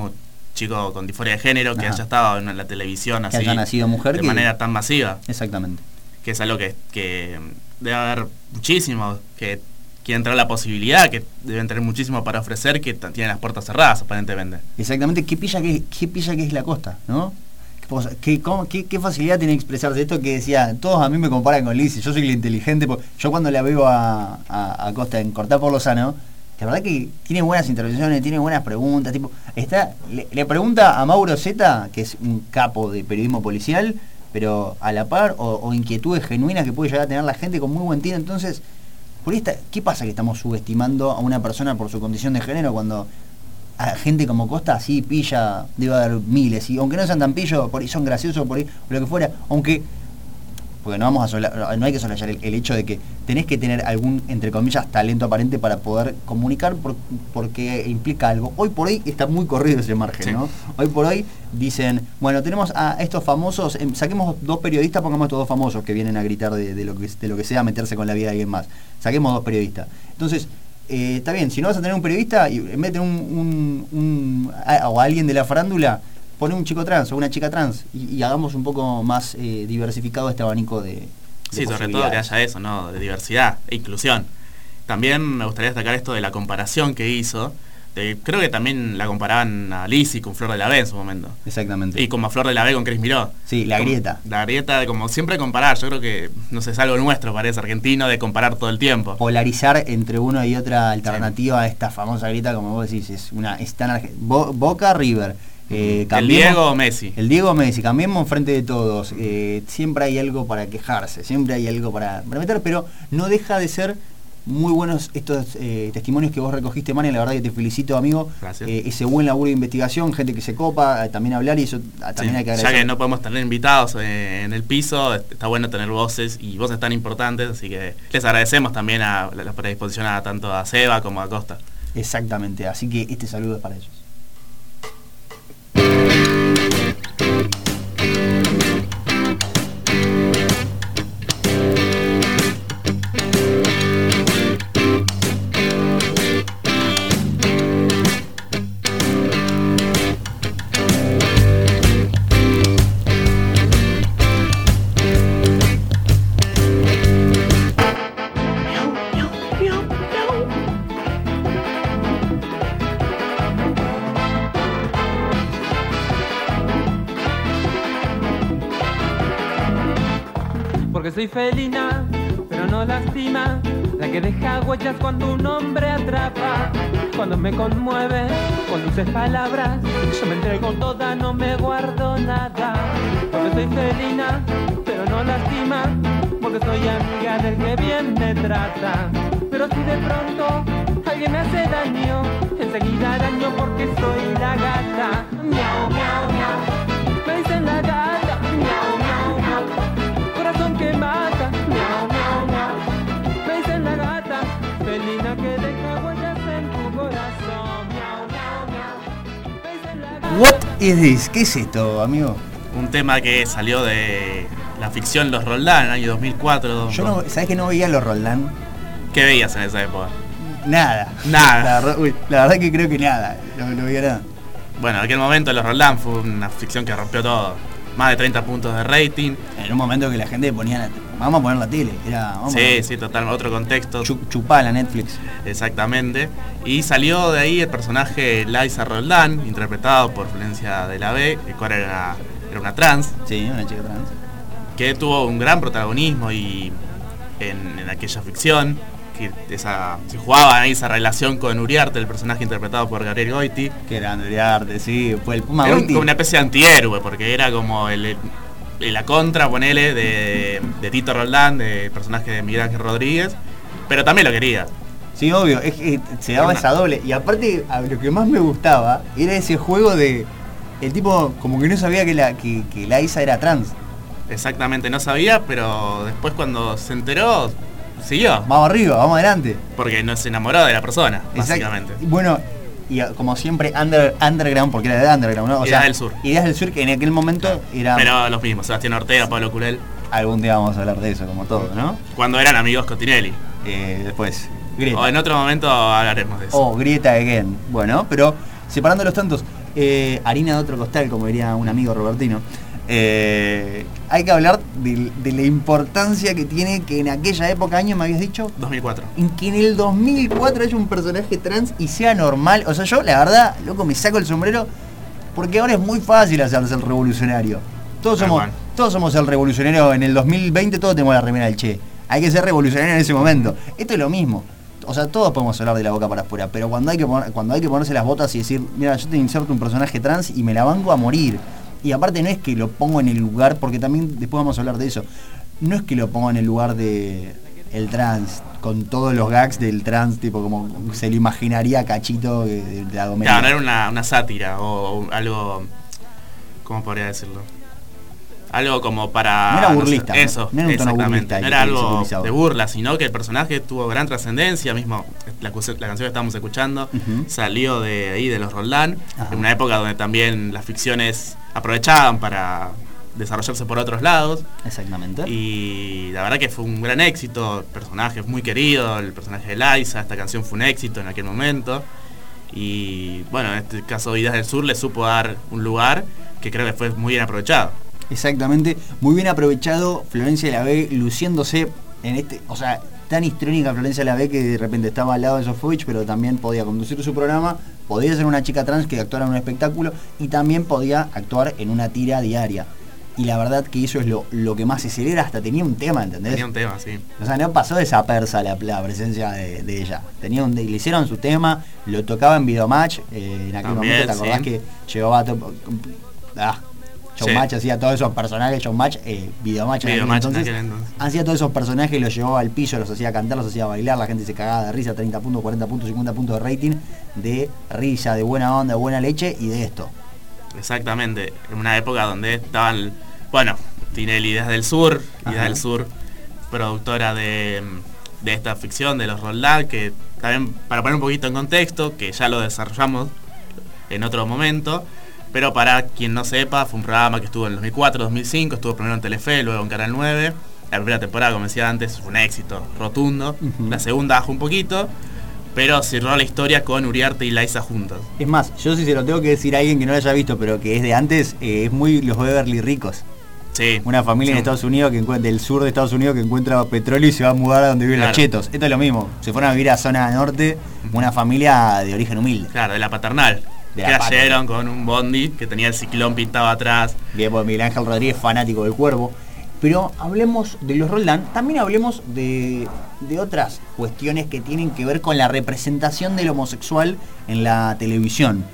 chico con disforia de género que Ajá. haya estado en la televisión Que así haya nacido mujer de que- manera tan masiva. Exactamente. Que es algo que, que debe haber muchísimos que quieren tener la posibilidad, que deben tener muchísimo para ofrecer, que tienen las puertas cerradas aparentemente. Exactamente, qué pilla que, qué pilla que es la costa, ¿no? Qué Qué, cómo- qué- qué facilidad tiene expresarse esto que decía, todos a mí me comparan con Lizzie, yo soy la inteligente, yo cuando la veo a, a, a Costa en Cortar por Lozano, la verdad que tiene buenas intervenciones, tiene buenas preguntas, tipo, está, le, pregunta a Mauro Zeta, que es un capo de periodismo policial, pero a la par, o, inquietudes genuinas que puede llegar a tener la gente con muy buen tino, entonces, por ¿qué pasa que estamos subestimando a una persona por su condición de género cuando a gente como Costa así pilla, debe haber miles, y aunque no sean tan pillos, por ahí son graciosos, por ahí, lo que fuera, aunque porque no vamos a sola- no hay que soslayar el, el hecho de que tenés que tener algún, entre comillas, talento aparente para poder comunicar por- porque implica algo. Hoy por hoy está muy corrido ese margen, Sí. ¿no? Hoy por hoy dicen, bueno, tenemos a estos famosos, em, saquemos dos periodistas, pongamos estos dos famosos que vienen a gritar de, de lo, que, de lo que sea, a meterse con la vida de alguien más. Saquemos dos periodistas. Entonces, eh, está bien, si no vas a tener un periodista, y en vez de tener un, un- un- a- o alguien de la farándula, pone un chico trans o una chica trans y, y hagamos un poco más eh, diversificado este abanico de... de Sí, sobre todo que haya eso, ¿no? De diversidad e inclusión. También me gustaría destacar esto de la comparación que hizo. de- creo que también la comparaban a Lizzy con Flor de la B en su momento. Exactamente. Y como a Flor de la B con Cris Miró. Sí, la Como- grieta. La grieta de como siempre comparar. Yo creo que, no sé, es algo nuestro, parece, argentino, de comparar todo el tiempo. polarizar entre una y otra alternativa a esta famosa grieta, como vos decís, es una es tan arge- Bo- Boca River. Eh, El Diego o Messi. El Diego Messi, cambiemos enfrente de todos. eh, siempre hay algo para quejarse, siempre hay algo para, para meter, pero no deja de ser muy buenos estos eh, testimonios que vos recogiste, Mani. La verdad que te felicito, amigo. Gracias. Eh, ese buen laburo de investigación, gente que se copa, eh, también hablar y eso ah, también Sí, hay que ya agradecer. que no podemos tener invitados en el piso, est- está bueno tener voces y voces tan importantes, así que les agradecemos también a la la predisposición a tanto a Seba como a Costa. Exactamente, así que este saludo es para ellos. Porque soy felina, pero no lastima. La que deja huellas cuando un hombre atrapa. Cuando me conmueve, con dulces palabras. Yo me entrego toda, no me guardo nada. Porque soy felina, pero no lastima. Porque soy amiga del que bien me trata. Pero si de pronto alguien me hace daño, enseguida daño porque soy la gata. Miau, miau, miau. Is this? ¿Qué es esto, amigo? Un tema que salió de la ficción Los Roldán, año 2004. Yo no, ¿sabés que no veía los Roldán? ¿Qué veías en esa época? Nada. Nada. La verdad, uy, la verdad que creo que nada. No, no veía nada. Bueno, en aquel momento Los Roldán fue una ficción que rompió todo. Más de 30 puntos de rating. En un momento que la gente ponía, vamos a poner la tele. Era, vamos Sí, sí, total, otro contexto. chupá la Netflix. Exactamente. Y salió de ahí el personaje Liza Roldán, interpretado por Florencia de la B, el cual era una, era una trans. Sí, una chica trans. Que tuvo un gran protagonismo y en, en aquella ficción. Que esa, se jugaba ahí esa relación con Uriarte, el personaje interpretado por Gabriel Goiti. Que era Uriarte, sí, fue el Puma Era un- Goiti. como una especie de antihéroe, porque era como el, el- la contra, ponele, de, de Tito Roldán, del personaje de Miguel Ángel Rodríguez. Pero también lo quería. Sí, obvio, es que se daba esa doble. Y aparte, a lo que más me gustaba era ese juego de. El tipo como que no sabía que la, que, que la Isa era trans. Exactamente, no sabía, pero después cuando se enteró, siguió. Vamos arriba, vamos adelante. Porque no se enamoró de la persona, Exacto. básicamente. Bueno, y como siempre, under- underground, porque era de underground, ¿no? O Ideas del Sur. Ideas del sur que en aquel momento era. Pero los mismos, Sebastián Ortega, Pablo Curel, Algún día vamos a hablar de eso, como todo, ¿no? cuando eran amigos con Tinelli. Eh, después, Grieta. O en otro momento hablaremos de eso. O Grieta again. Bueno, pero separando los tantos, eh, harina de otro costal, como diría un amigo Robertino. Eh, hay que hablar de, de la importancia que tiene que en aquella época, año me habías dicho, 2004. en que en el 2004 haya un personaje trans y sea normal. O sea, yo la verdad, loco, me saco el sombrero porque ahora es muy fácil hacerse el revolucionario. Todos somos, todos somos el revolucionario en el 2020, todos tenemos la remera del Che. Hay que ser revolucionario en ese momento. Esto es lo mismo. O sea, todos podemos hablar de la boca para afuera, pero cuando hay que poner- cuando hay que ponerse las botas y decir, mira, yo te inserto un personaje trans y me la banco a morir. Y aparte no es que lo pongo en el lugar, porque también después vamos a hablar de eso. No es que lo pongo en el lugar de el trans, con todos los gags del trans, tipo como se lo imaginaría Cachito de, la comedia. Claro, no era una, una sátira o algo. ¿Cómo podría decirlo? Algo como para... No era sé, burlista, eso, no era un tono exactamente. burlista No era algo de burla, sino que el personaje tuvo gran trascendencia, mismo la, canción que estábamos escuchando salió de ahí, de los Roldán, Ajá. en una época donde también las ficciones aprovechaban para desarrollarse por otros lados. Exactamente. Y la verdad que fue un gran éxito, el personaje es muy querido, el personaje de Liza, esta canción fue un éxito en aquel momento. Y bueno, en este caso Vidas del Sur le supo dar un lugar que creo que fue muy bien aprovechado. Exactamente, muy bien aprovechado Florencia de la B luciéndose en este, o sea, tan histrónica Florencia de la B que de repente estaba al lado de Sofovich, pero también podía conducir su programa, podía ser una chica trans que actuara en un espectáculo y también podía actuar en una tira diaria. Y la verdad que eso es lo, lo que más se celebra, hasta tenía un tema, ¿entendés? Tenía un tema, sí. O sea, no pasó desapersa la, la presencia de, de ella. Tenía un, le hicieron su tema, lo tocaba en Videomatch. eh, en aquel También, momento, ¿te acordás sí. que llevaba ah, Showmatch Sí. hacía todos esos personajes, Showmatch, eh, Videomatch en aquel Videomatch en entonces. aquel entonces. Hacía todos esos personajes, los llevaba al piso, los hacía cantar, los hacía bailar, la gente se cagaba de risa, 30 puntos, 40 puntos, 50 puntos de rating, de risa, de buena onda, de buena leche y de esto. Exactamente, en una época donde estaban, bueno, Tinelli Ideas del Sur, Ajá. del Sur, productora de, de esta ficción de los Roldán, que también para poner un poquito en contexto, que ya lo desarrollamos en otro momento, pero para quien no sepa, fue un programa que estuvo en 2004, 2005, estuvo primero en Telefe, luego en Canal 9. La primera temporada, como decía antes, fue un éxito rotundo. La segunda bajó un poquito, pero cerró la historia con Uriarte y Liza juntos. Es más, yo sí se lo tengo que decir a alguien que no lo haya visto, pero que es de antes, eh, es muy los Beverly ricos. Sí. Una familia en. Estados Unidos que encuentra del sur de Estados Unidos que encuentra petróleo y se va a mudar a donde viven los chetos. Esto es lo mismo. Se fueron a vivir a zona norte, una familia de origen humilde. Claro, de la paternal. De que cayeron con un bondi que tenía el ciclón pintado atrás. Bien, porque Miguel Ángel Rodríguez, fanático del cuervo. Pero hablemos de los Roldán, también hablemos de, de otras cuestiones que tienen que ver con la representación del homosexual en la televisión.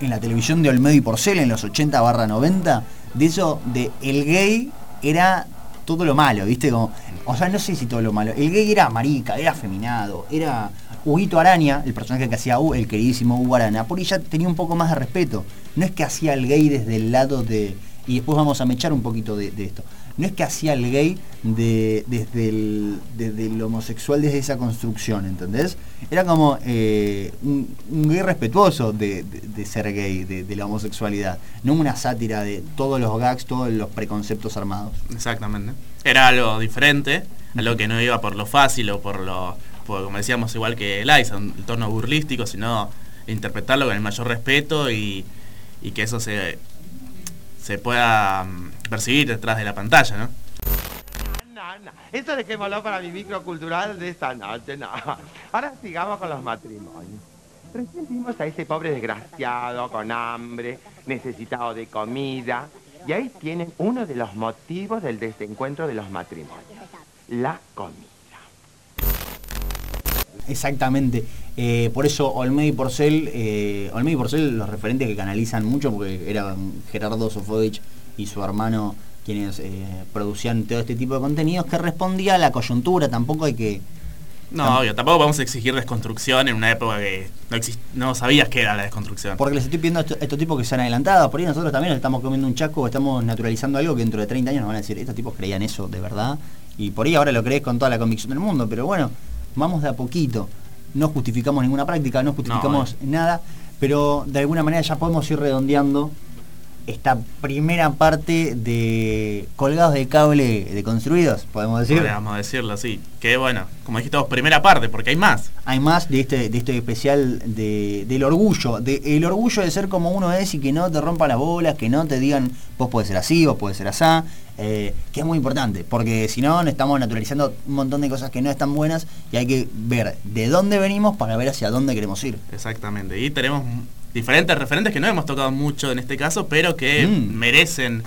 En la televisión de Olmedo y Porcel en los 80 barra 90, de eso de el gay era todo lo malo, ¿viste? Como, o sea, no sé si todo lo malo. El gay era marica, era afeminado, era Huguito Araña, el personaje que hacía Hugo, el queridísimo Hugo Araña, por ella tenía un poco más de respeto. No es que hacía el gay desde el lado de. Y después vamos a mechar un poquito de, esto. No es que hacía el gay de, desde, el, desde el homosexual, desde esa construcción, ¿entendés? Era como eh, un, gay respetuoso de, de- ser gay, de, de la homosexualidad. No una sátira de todos los gags, todos los preconceptos armados. Exactamente. Era algo diferente, algo que no iba por lo fácil o por lo, como decíamos, igual que Liza, un tono burlístico, sino interpretarlo con el mayor respeto y, que eso se, se pueda mm, percibir detrás de la pantalla, ¿no? Eso dejémoslo para mi microcultural de esta noche, no. Ahora sigamos con los matrimonios. Recién vimos a ese pobre desgraciado con hambre, necesitado de comida. Y ahí tienen uno de los motivos del desencuentro de los matrimonios. La comida. Exactamente. Eh, por eso Olmedo y Porcel, eh, Olmedo y Porcel, los referentes que canalizan mucho, porque eran Gerardo Sofovich y su hermano quienes eh, producían todo este tipo de contenidos, que respondía a la coyuntura, tampoco hay que... No, obvio, tampoco vamos a exigir desconstrucción en una época que no, no sabías qué era la desconstrucción. Porque les estoy pidiendo a estos, estos tipos que se han adelantado, por ahí nosotros también nos estamos comiendo un chaco o estamos naturalizando algo que dentro de 30 años nos van a decir, estos tipos creían eso de verdad, y por ahí ahora lo crees con toda la convicción del mundo, pero bueno, vamos de a poquito, no justificamos ninguna práctica, no justificamos nada, pero de alguna manera ya podemos ir redondeando esta primera parte de colgados de cable deconstruidos, podemos decir. Podríamos decirlo así. Que bueno, como dijiste vos, primera parte, porque hay más. Hay más de este, de este especial de, del orgullo, de, el orgullo de ser como uno es y que no te rompa las bolas, que no te digan vos puedes ser así, vos puedes ser asá, eh, que es muy importante, porque si no, estamos naturalizando un montón de cosas que no están buenas y hay que ver de dónde venimos para ver hacia dónde queremos ir. Exactamente. Y tenemos diferentes referentes que no hemos tocado mucho en este caso, pero que Mm. merecen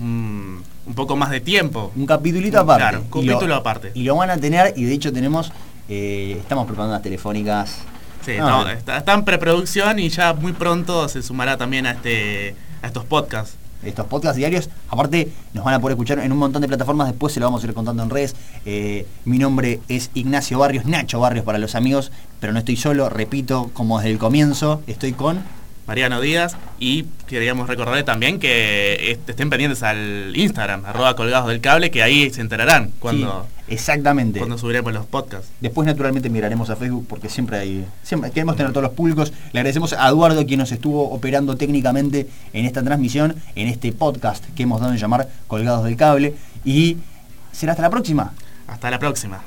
un, un poco más de tiempo. Un capitulito aparte. Claro, un Y lo- capítulo aparte. Y lo van a tener, y de hecho tenemos, eh, estamos preparando unas telefónicas. Sí, No, no, está, está en preproducción y ya muy pronto se sumará también a este a estos podcasts. Estos podcasts diarios. Aparte, nos van a poder escuchar en un montón de plataformas. Después se lo vamos a ir contando en redes. Eh, mi nombre es Ignacio Barrios, Nacho Barrios para los amigos, pero no estoy solo. Repito, como desde el comienzo, estoy con. Mariano Díaz. Y queríamos recordarles también que est- estén pendientes al Instagram, arroba colgados del cable, que ahí se enterarán cuando, Sí, exactamente. cuando subiremos los podcasts. Después naturalmente miraremos a Facebook porque siempre hay, siempre queremos tener todos los públicos. Le agradecemos a Eduardo quien nos estuvo operando técnicamente en esta transmisión, en este podcast que hemos dado en llamar Colgados del Cable. Y será hasta la próxima. Hasta la próxima.